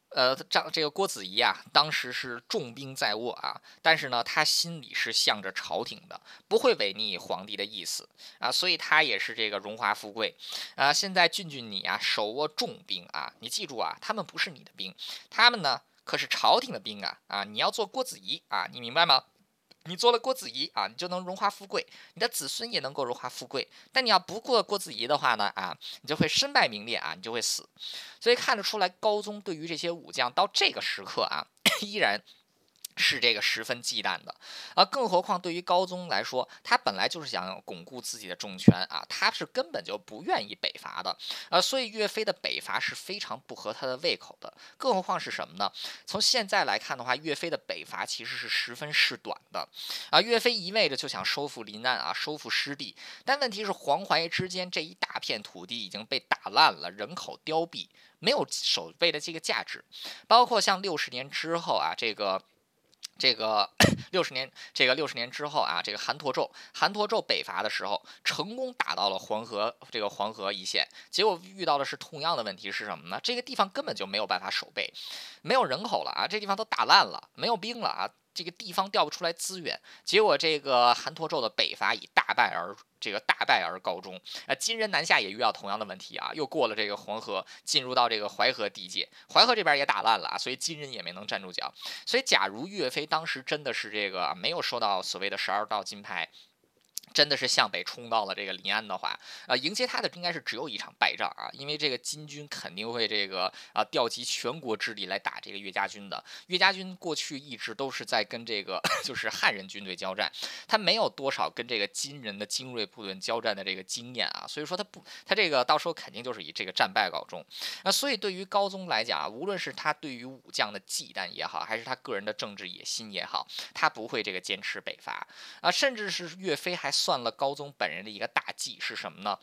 呃，张这个郭子仪啊，当时是重兵在握啊，但是呢，他心里是向着朝廷的，不会违逆皇帝的意思啊，所以他也是这个荣华富贵啊。现在俊俊你啊，手握重兵啊，你记住啊，他们不是你的兵，他们呢可是朝廷的兵啊啊，你要做郭子仪啊，你明白吗？你做了郭子仪啊，你就能荣华富贵，你的子孙也能够荣华富贵。但你要不过郭子仪的话呢啊，你就会身败名裂啊，你就会死。所以看得出来，高宗对于这些武将到这个时刻啊，依然是这个十分忌惮的，啊，更何况对于高宗来说，他本来就是想巩固自己的政权啊，他是根本就不愿意北伐的，啊，所以岳飞的北伐是非常不合他的胃口的。更何况是什么呢？从现在来看的话，岳飞的北伐其实是十分事短的，啊，岳飞一味的就想收复临安啊，收复失地，但问题是黄淮之间这一大片土地已经被打烂了，人口凋敝，没有守备的这个价值，包括像六十年之后啊，这个。这个 六十年，这个六十年之后啊，这个韩侂胄，韩侂胄北伐的时候，成功打到了黄河这个黄河一线，结果遇到的是同样的问题是什么呢？这个地方根本就没有办法守备，没有人口了啊，这地方都打烂了，没有兵了啊。这个地方调不出来资源，结果这个韩侂胄的北伐以大败而这个大败而告终。啊，金人南下也遇到同样的问题啊，又过了这个黄河，进入到这个淮河地界，淮河这边也打烂了啊，所以金人也没能站住脚。所以，假如岳飞当时真的是这个没有收到所谓的十二道金牌。真的是向北冲到了这个临安的话，啊，迎接他的应该是只有一场败仗啊，因为这个金军肯定会这个啊调集全国之力来打这个岳家军的。岳家军过去一直都是在跟这个 就是汉人军队交战，他没有多少跟这个金人的精锐部队交战的这个经验啊，所以说他不，他这个到时候肯定就是以这个战败告终。那所以对于高宗来讲啊，无论是他对于武将的忌惮也好，还是他个人的政治野心也好，他不会这个坚持北伐啊，甚至是岳飞还。算了，高宗本人的一个大忌是什么呢？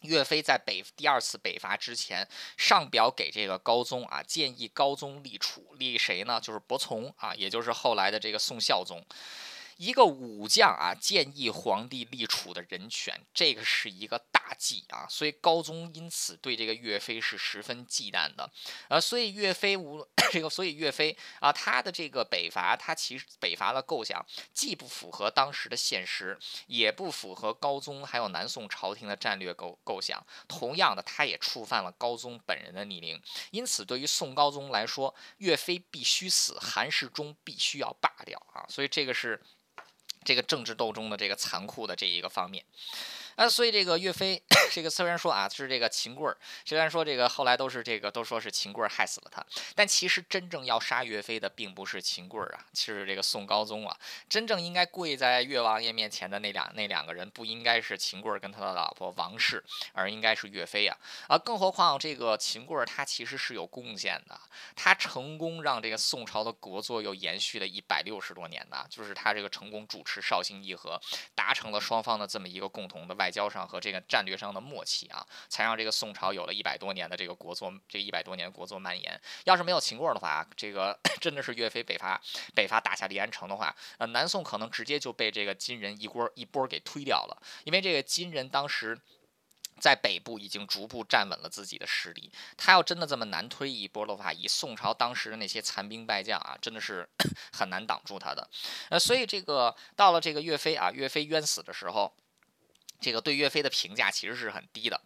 岳飞在北第二次北伐之前，上表给这个高宗啊，建议高宗立储，立谁呢？就是伯琮啊，也就是后来的这个宋孝宗。一个武将啊，建议皇帝立储的人选，这个是一个大忌啊，所以高宗因此对这个岳飞是十分忌惮的，呃，所以岳飞无 这个，所以岳飞啊，他的这个北伐，他其实北伐的构想既不符合当时的现实，也不符合高宗还有南宋朝廷的战略构构想，同样的，他也触犯了高宗本人的逆鳞，因此对于宋高宗来说，岳飞必须死，韩世忠必须要罢掉啊，所以这个是。这个政治斗争的这个残酷的这一个方面。啊，所以这个岳飞，这个虽然说啊是这个秦桧儿，虽然说这个后来都是这个都说是秦桧害死了他，但其实真正要杀岳飞的并不是秦桧儿啊，是这个宋高宗啊。真正应该跪在岳王爷面前的那两那两个人，不应该是秦桧儿跟他的老婆王氏，而应该是岳飞啊。啊，更何况这个秦桧儿他其实是有贡献的，他成功让这个宋朝的国祚又延续了一百六十多年呢，就是他这个成功主持绍兴议和，达成了双方的这么一个共同的外。外交上和这个战略上的默契啊，才让这个宋朝有了一百多年的这个国祚，这一百多年国祚蔓延。要是没有秦桧的话，这个 真的是岳飞北伐，北伐打下临安城的话，呃，南宋可能直接就被这个金人一波一波给推掉了。因为这个金人当时在北部已经逐步站稳了自己的实力，他要真的这么难推一波的话，以宋朝当时的那些残兵败将啊，真的是 很难挡住他的。呃，所以这个到了这个岳飞啊，岳飞冤死的时候。这个对岳飞的评价其实是很低的，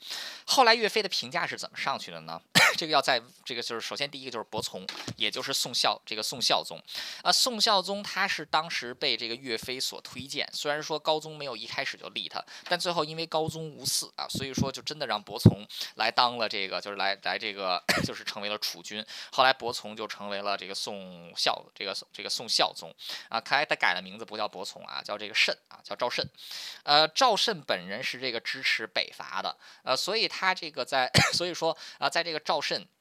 后来岳飞的评价是怎么上去的呢？这个要在这个就是首先第一个就是伯从，也就是宋孝这个宋孝宗。啊，宋孝宗他是当时被这个岳飞所推荐，虽然说高宗没有一开始就立他，但最后因为高宗无嗣啊，所以说就真的让伯从来当了这个就是来来这个 就是成为了储君，后来伯从就成为了这个宋孝这个这个宋孝宗。啊，看来他改了名字不叫伯从啊，叫这个慎啊，叫赵慎，呃，赵慎本。人是这个支持北伐的，呃，所以他这个在，所以说啊，在这个赵慎。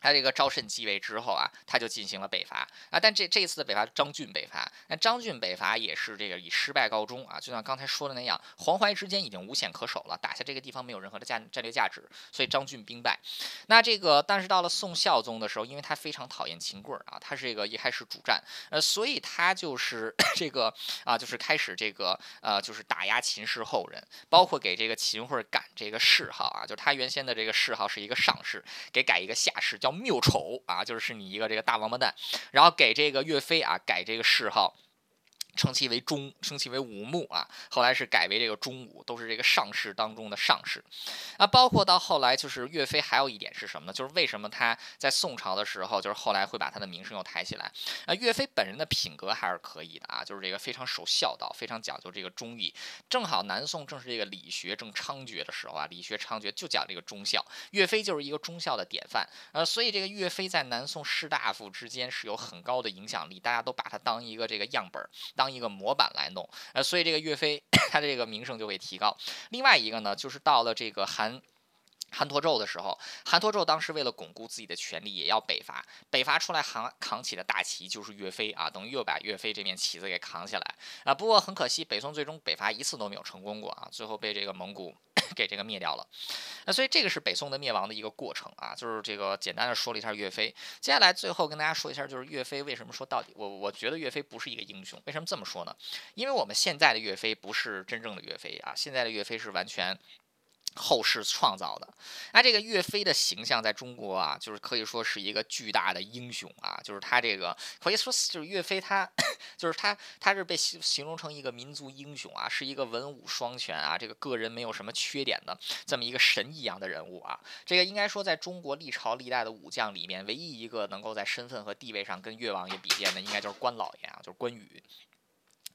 他这个赵慎继位之后啊，他就进行了北伐啊，但这这一次的北伐张俊北伐，那张俊北伐也是这个以失败告终啊，就像刚才说的那样，黄淮之间已经无险可守了，打下这个地方没有任何的战战略价值，所以张俊兵败。那这个但是到了宋孝宗的时候，因为他非常讨厌秦桧啊，他是这个一开始主战，呃，所以他就是 这个啊，就是开始这个呃，就是打压秦氏后人，包括给这个秦桧改这个谥号啊，就是他原先的这个谥号是一个上谥，给改一个下谥叫。缪丑啊，就是是你一个这个大王八蛋，然后给这个岳飞啊改这个谥号。称其为中，称其为武穆啊，后来是改为这个中武，都是这个上士当中的上士。啊，包括到后来就是岳飞，还有一点是什么呢？就是为什么他在宋朝的时候，就是后来会把他的名声又抬起来？啊，岳飞本人的品格还是可以的啊，就是这个非常守孝道，非常讲究这个忠义。正好南宋正是这个理学正猖獗的时候啊，理学猖獗就讲这个忠孝，岳飞就是一个忠孝的典范。呃，所以这个岳飞在南宋士大夫之间是有很高的影响力，大家都把他当一个这个样本儿，当一个模板来弄。呃，所以这个岳飞他的这个名声就会提高。另外一个呢，就是到了这个韩。韩托胄的时候，韩托胄当时为了巩固自己的权力，也要北伐。北伐出来扛扛起的大旗就是岳飞啊，等于又把岳飞这面旗子给扛起来啊。不过很可惜，北宋最终北伐一次都没有成功过啊，最后被这个蒙古 给这个灭掉了。那所以这个是北宋的灭亡的一个过程啊，就是这个简单的说了一下岳飞。接下来最后跟大家说一下，就是岳飞为什么说到底我我觉得岳飞不是一个英雄？为什么这么说呢？因为我们现在的岳飞不是真正的岳飞啊，现在的岳飞是完全。后世创造的，那这个岳飞的形象在中国啊，就是可以说是一个巨大的英雄啊，就是他这个可以说就是岳飞他，就是他他是被形形容成一个民族英雄啊，是一个文武双全啊，这个个人没有什么缺点的这么一个神一样的人物啊，这个应该说在中国历朝历代的武将里面，唯一一个能够在身份和地位上跟岳王爷比肩的，应该就是关老爷啊，就是关羽。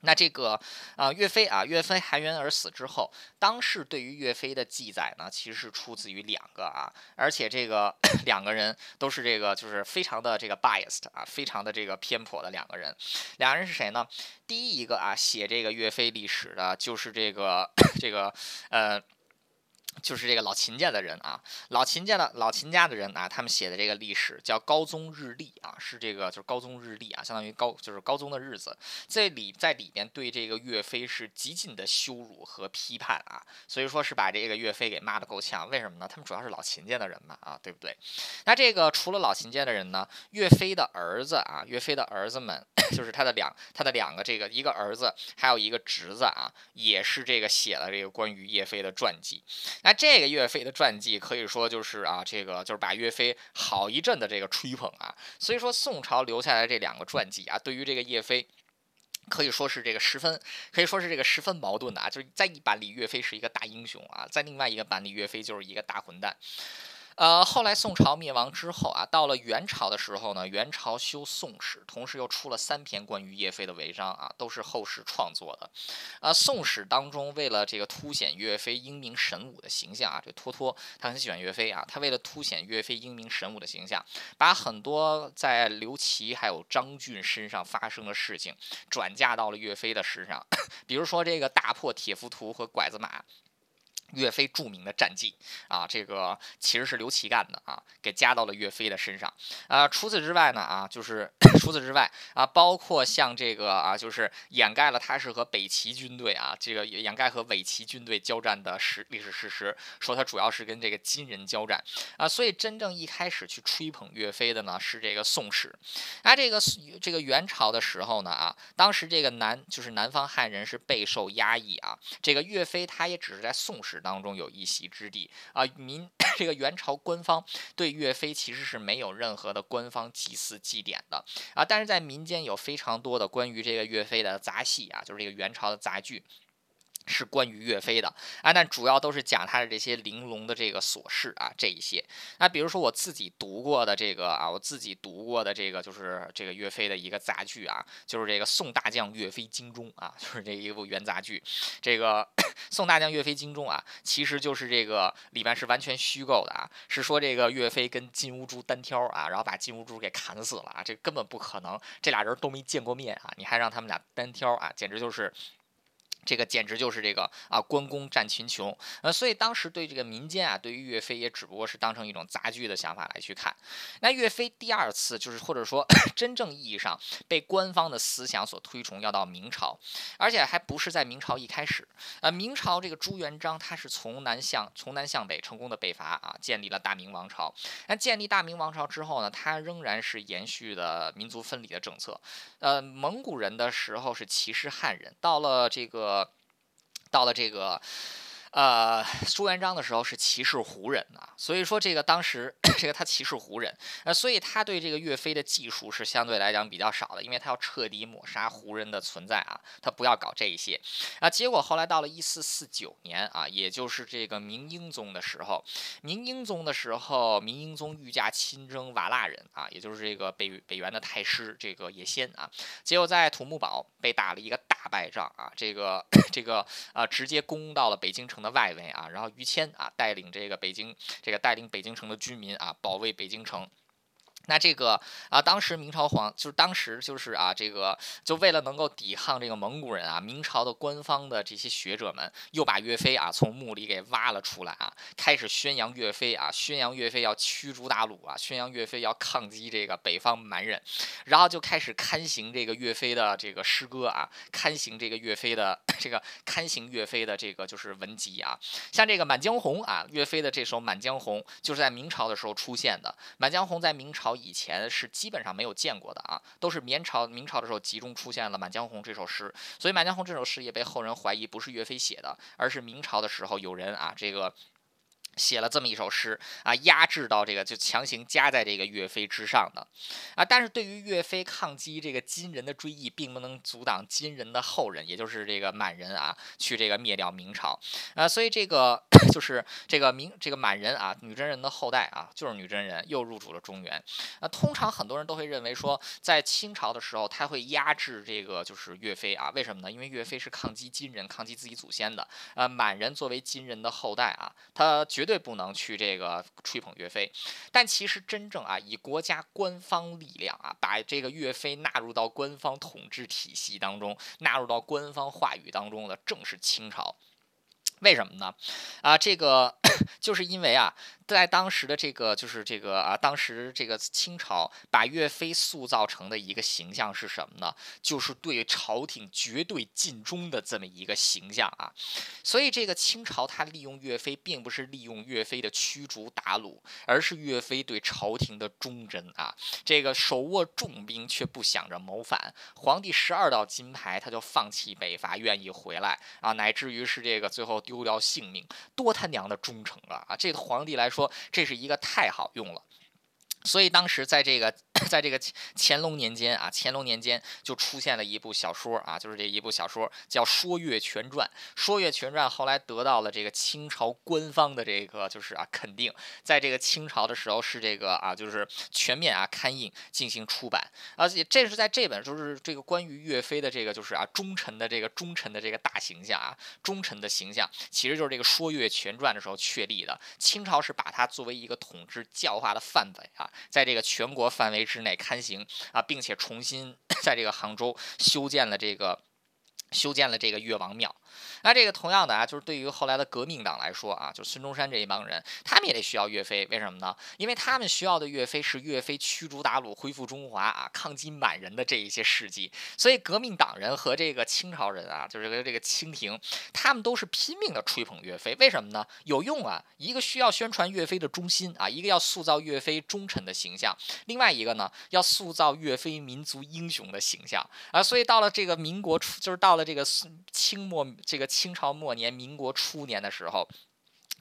那这个啊，岳飞啊，岳飞含冤而死之后，当时对于岳飞的记载呢，其实是出自于两个啊，而且这个 两个人都是这个就是非常的这个 biased 啊，非常的这个偏颇的两个人。两个人是谁呢？第一一个啊，写这个岳飞历史的就是这个 这个呃。就是这个老秦家的人啊，老秦家的老秦家的人啊，他们写的这个历史叫《高宗日历》啊，是这个就是高宗日历啊，相当于高就是高宗的日子，在里在里边对这个岳飞是极尽的羞辱和批判啊，所以说是把这个岳飞给骂的够呛。为什么呢？他们主要是老秦家的人嘛啊，对不对？那这个除了老秦家的人呢，岳飞的儿子啊，岳飞的儿子们 就是他的两他的两个这个一个儿子还有一个侄子啊，也是这个写了这个关于岳飞的传记。那这个岳飞的传记可以说就是啊，这个就是把岳飞好一阵的这个吹捧啊。所以说宋朝留下来这两个传记啊，对于这个岳飞可以说是这个十分可以说是这个十分矛盾的啊。就是在一版里岳飞是一个大英雄啊，在另外一个版里岳飞就是一个大混蛋。呃，后来宋朝灭亡之后啊，到了元朝的时候呢，元朝修《宋史》，同时又出了三篇关于岳飞的文章啊，都是后世创作的。啊，《宋史》当中为了这个凸显岳飞英明神武的形象啊，这托托他很喜欢岳飞啊，他为了凸显岳飞英明神武的形象，把很多在刘琦还有张俊身上发生的事情转嫁到了岳飞的身上，比如说这个大破铁浮屠和拐子马。岳飞著名的战绩啊，这个其实是刘琦干的啊，给加到了岳飞的身上啊。除此之外呢啊，就是除此之外啊，包括像这个啊，就是掩盖了他是和北齐军队啊，这个掩盖和伪齐军队交战的史历史事实，说他主要是跟这个金人交战啊。所以真正一开始去吹捧岳飞的呢，是这个《宋史》。啊，这个这个元朝的时候呢啊，当时这个南就是南方汉人是备受压抑啊，这个岳飞他也只是在《宋史》。当中有一席之地啊，民 这个元朝官方对岳飞其实是没有任何的官方祭祀祭典的啊，但是在民间有非常多的关于这个岳飞的杂戏啊，就是这个元朝的杂剧。是关于岳飞的啊，但主要都是讲他的这些玲珑的这个琐事啊，这一些。那比如说我自己读过的这个啊，我自己读过的这个就是这个岳飞的一个杂剧啊，就是这个《宋大将岳飞精忠》啊，就是这一部元杂剧。这个《宋大将岳飞精忠》啊，其实就是这个里面是完全虚构的啊，是说这个岳飞跟金兀术单挑啊，然后把金兀术给砍死了啊，这根本不可能，这俩人都没见过面啊，你还让他们俩单挑啊，简直就是。这个简直就是这个啊，关公战秦琼，呃，所以当时对这个民间啊，对于岳飞也只不过是当成一种杂剧的想法来去看。那岳飞第二次就是或者说 真正意义上被官方的思想所推崇，要到明朝，而且还不是在明朝一开始。呃，明朝这个朱元璋他是从南向从南向北成功的北伐啊，建立了大明王朝。那建立大明王朝之后呢，他仍然是延续的民族分离的政策。呃，蒙古人的时候是歧视汉人，到了这个。到了这个，呃，朱元璋的时候是歧视胡人啊，所以说这个当时这个他歧视胡人，呃，所以他对这个岳飞的技术是相对来讲比较少的，因为他要彻底抹杀胡人的存在啊，他不要搞这一些啊。结果后来到了一四四九年啊，也就是这个明英宗的时候，明英宗的时候，明英宗御驾亲征瓦剌人啊，也就是这个北北元的太师这个叶先啊，结果在土木堡被打了一个大败仗啊，这个 这个啊直接攻到了北京城。的外围啊，然后于谦啊带领这个北京，这个带领北京城的居民啊保卫北京城。那这个啊，当时明朝皇就是当时就是啊，这个就为了能够抵抗这个蒙古人啊，明朝的官方的这些学者们又把岳飞啊从墓里给挖了出来啊，开始宣扬岳飞啊，宣扬岳飞要驱逐鞑虏啊，宣扬岳飞要抗击这个北方蛮人，然后就开始刊行这个岳飞的这个诗歌啊，刊行这个岳飞的 这个刊行岳飞的这个就是文集啊，像这个《满江红》啊，岳飞的这首《满江红》就是在明朝的时候出现的，《满江红》在明朝。以前是基本上没有见过的啊，都是明朝明朝的时候集中出现了《满江红》这首诗，所以《满江红》这首诗也被后人怀疑不是岳飞写的，而是明朝的时候有人啊这个。写了这么一首诗啊，压制到这个就强行加在这个岳飞之上的啊，但是对于岳飞抗击这个金人的追忆，并不能阻挡金人的后人，也就是这个满人啊，去这个灭掉明朝啊，所以这个 就是这个明这个满人啊，女真人的后代啊，就是女真人又入主了中原啊。通常很多人都会认为说，在清朝的时候，他会压制这个就是岳飞啊，为什么呢？因为岳飞是抗击金人，抗击自己祖先的啊。满人作为金人的后代啊，他绝。绝对不能去这个吹捧岳飞，但其实真正啊，以国家官方力量啊，把这个岳飞纳入到官方统治体系当中，纳入到官方话语当中的，正是清朝。为什么呢？啊，这个 就是因为啊。在当时的这个就是这个啊，当时这个清朝把岳飞塑造成的一个形象是什么呢？就是对朝廷绝对尽忠的这么一个形象啊。所以这个清朝他利用岳飞，并不是利用岳飞的驱逐鞑虏，而是岳飞对朝廷的忠贞啊。这个手握重兵却不想着谋反，皇帝十二道金牌他就放弃北伐，愿意回来啊，乃至于是这个最后丢丢掉性命，多他娘的忠诚啊！啊，这个皇帝来。说这是一个太好用了。所以当时在这个，在这个乾隆年间啊，乾隆年间就出现了一部小说啊，就是这一部小说叫《说岳全传》。《说岳全传》后来得到了这个清朝官方的这个就是啊肯定，在这个清朝的时候是这个啊就是全面啊刊印进行出版，而且这是在这本就是这个关于岳飞的这个就是啊忠臣的这个忠臣的这个大形象啊忠臣的形象，其实就是这个《说岳全传》的时候确立的。清朝是把它作为一个统治教化的范本啊。在这个全国范围之之内刊行啊，并且重新 在这个杭州修建了这个修建了这个越王庙。那这个同样的啊，就是对于后来的革命党来说啊，就孙中山这一帮人，他们也得需要岳飞，为什么呢？因为他们需要的岳飞是岳飞驱逐鞑虏、恢复中华啊、抗击满人的这一些事迹。所以革命党人和这个清朝人啊，就是这个清廷，他们都是拼命的吹捧岳飞，为什么呢？有用啊！一个需要宣传岳飞的忠心啊，一个要塑造岳飞忠臣的形象，另外一个呢，要塑造岳飞民族英雄的形象啊。所以到了这个民国初，就是到了这个清末这个。清朝末年、民国初年的时候，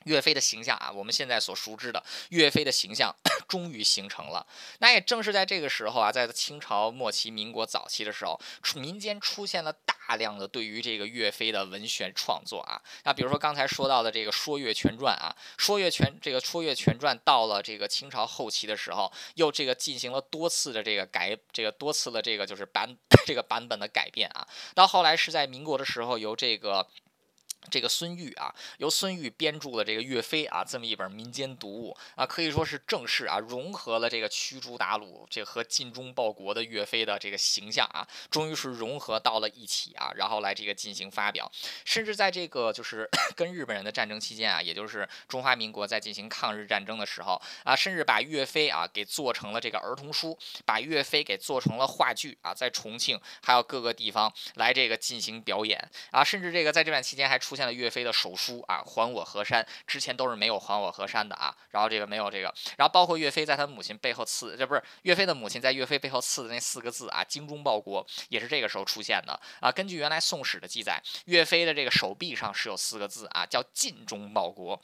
岳飞的形象啊，我们现在所熟知的岳飞的形象 终于形成了。那也正是在这个时候啊，在清朝末期、民国早期的时候，民间出现了大量的对于这个岳飞的文学创作啊。那比如说刚才说到的这个《说岳全传》啊，《说岳全》这个《说岳全传》到了这个清朝后期的时候，又这个进行了多次的这个改，这个多次的这个就是版 这个版本的改变啊。到后来是在民国的时候，由这个。这个孙玉啊，由孙玉编著了这个岳飞啊这么一本民间读物啊，可以说是正式啊融合了这个驱逐鞑虏这和尽忠报国的岳飞的这个形象啊，终于是融合到了一起啊，然后来这个进行发表，甚至在这个就是 跟日本人的战争期间啊，也就是中华民国在进行抗日战争的时候啊，甚至把岳飞啊给做成了这个儿童书，把岳飞给做成了话剧啊，在重庆还有各个地方来这个进行表演啊，甚至这个在这段期间还出。出现了岳飞的手书啊，“还我河山”，之前都是没有“还我河山”的啊。然后这个没有这个，然后包括岳飞在他母亲背后刺，这不是岳飞的母亲在岳飞背后刺的那四个字啊，“精忠报国”也是这个时候出现的啊。根据原来《宋史》的记载，岳飞的这个手臂上是有四个字啊，叫“尽忠报国”。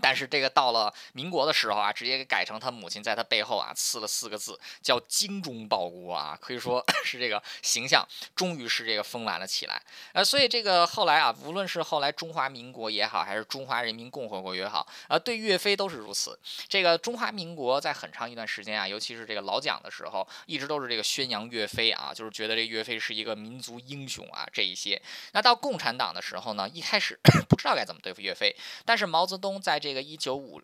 但是这个到了民国的时候啊，直接给改成他母亲在他背后啊刺了四个字，叫“精忠报国”啊，可以说 是这个形象终于是这个丰满了起来。呃，所以这个后来啊，无论是后来中华民国也好，还是中华人民共和国也好，啊，对岳飞都是如此。这个中华民国在很长一段时间啊，尤其是这个老蒋的时候，一直都是这个宣扬岳飞啊，就是觉得这岳飞是一个民族英雄啊，这一些。那到共产党的时候呢，一开始 不知道该怎么对付岳飞，但是毛泽东在这。这个一九五。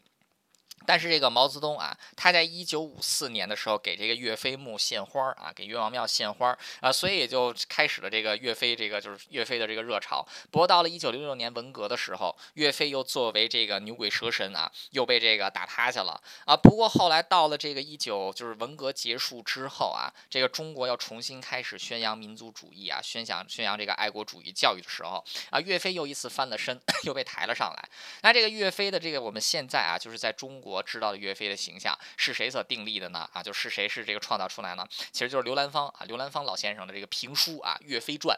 但是这个毛泽东啊，他在一九五四年的时候给这个岳飞墓献花啊，给岳王庙献花啊，所以也就开始了这个岳飞这个就是岳飞的这个热潮。不过到了一九六六年文革的时候，岳飞又作为这个牛鬼蛇神啊，又被这个打趴下了啊。不过后来到了这个一九就是文革结束之后啊，这个中国要重新开始宣扬民族主义啊，宣扬宣扬这个爱国主义教育的时候啊，岳飞又一次翻了身，又被抬了上来。那这个岳飞的这个我们现在啊，就是在中国。我知道的岳飞的形象是谁所定立的呢？啊，就是谁是这个创造出来呢？其实就是刘兰芳啊，刘兰芳老先生的这个评书啊，《岳飞传》。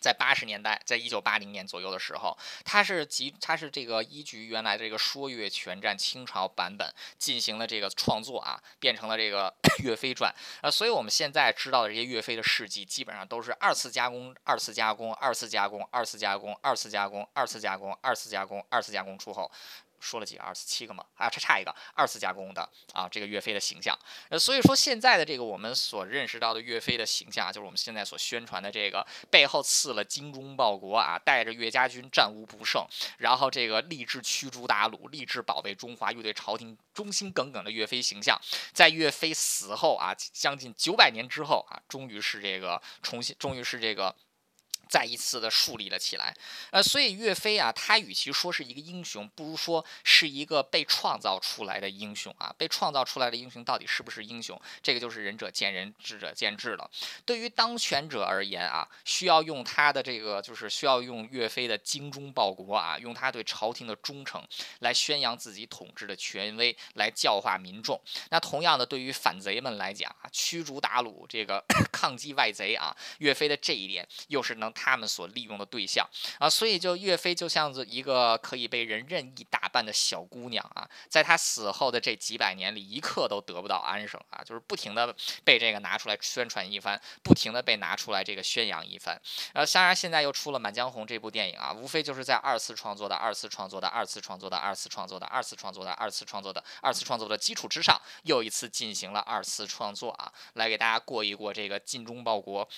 在八十年代，在一九八零年左右的时候，他是集他是这个依据原来的这个《说岳全传》清朝版本进行了这个创作啊，变成了这个《岳飞传》啊，所以我们现在知道的这些岳飞的事迹，基本上都是二次加工、二次加工、二次加工、二次加工、二次加工、二次加工、二次加工、二次加工出后。说了几个二次七个嘛，还差差一个二次加工的啊，这个岳飞的形象。呃，所以说现在的这个我们所认识到的岳飞的形象啊，就是我们现在所宣传的这个背后刺了精忠报国啊，带着岳家军战无不胜，然后这个立志驱逐鞑虏，立志保卫中华，又对朝廷忠心耿耿的岳飞形象，在岳飞死后啊，将近九百年之后啊，终于是这个重新，终于是这个。再一次的树立了起来，呃，所以岳飞啊，他与其说是一个英雄，不如说是一个被创造出来的英雄啊。被创造出来的英雄到底是不是英雄，这个就是仁者见仁，智者见智了。对于当权者而言啊，需要用他的这个，就是需要用岳飞的精忠报国啊，用他对朝廷的忠诚来宣扬自己统治的权威，来教化民众。那同样的，对于反贼们来讲啊，驱逐鞑虏，这个 抗击外贼啊，岳飞的这一点又是能。他们所利用的对象啊，所以就岳飞就像是一个可以被人任意打扮的小姑娘啊，在他死后的这几百年里，一刻都得不到安生啊，就是不停的被这个拿出来宣传一番，不停的被拿出来这个宣扬一番。呃，当然现在又出了《满江红》这部电影啊，无非就是在二次创作的、二次创作的、二次创作的、二次创作的、二次创作的、二次创作的、二次创作的基础之上，又一次进行了二次创作啊，来给大家过一过这个尽忠报国。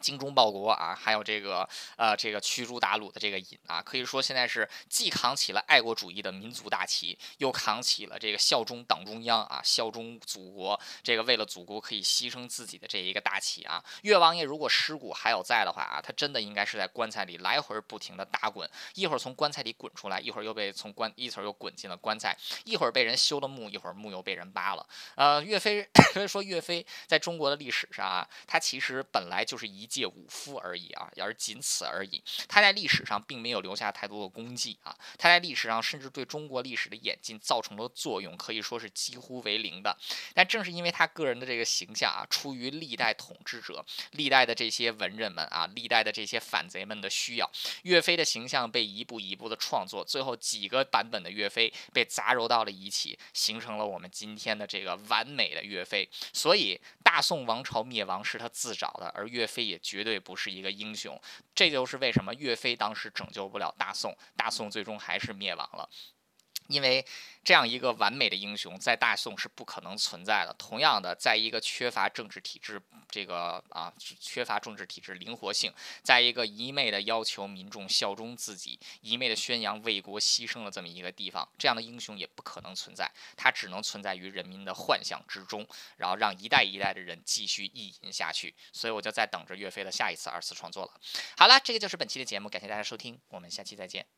精忠报国啊，还有这个呃，这个驱逐鞑虏的这个瘾啊，可以说现在是既扛起了爱国主义的民族大旗，又扛起了这个效忠党中央啊，效忠祖国，这个为了祖国可以牺牲自己的这一个大旗啊。岳王爷如果尸骨还有在的话啊，他真的应该是在棺材里来回不停的打滚，一会儿从棺材里滚出来，一会儿又被从棺一层又滚进了棺材，一会儿被人修了墓，一会儿墓又被人扒了。呃，岳飞 所以说岳飞在中国的历史上啊，他其实本来就是一。借武夫而已啊，而仅此而已。他在历史上并没有留下太多的功绩啊，他在历史上甚至对中国历史的演进造成了作用，可以说是几乎为零的。但正是因为他个人的这个形象啊，出于历代统治者、历代的这些文人们啊、历代的这些反贼们的需要，岳飞的形象被一步一步的创作，最后几个版本的岳飞被杂糅到了一起，形成了我们今天的这个完美的岳飞。所以，大宋王朝灭亡是他自找的，而岳飞也绝对不是一个英雄，这就是为什么岳飞当时拯救不了大宋，大宋最终还是灭亡了。因为这样一个完美的英雄在大宋是不可能存在的。同样的，在一个缺乏政治体制，这个啊缺乏政治体制灵活性，在一个一昧的要求民众效忠自己，一昧的宣扬为国牺牲的这么一个地方，这样的英雄也不可能存在。他只能存在于人民的幻想之中，然后让一代一代的人继续意淫下去。所以我就在等着岳飞的下一次二次创作了。好了，这个就是本期的节目，感谢大家收听，我们下期再见。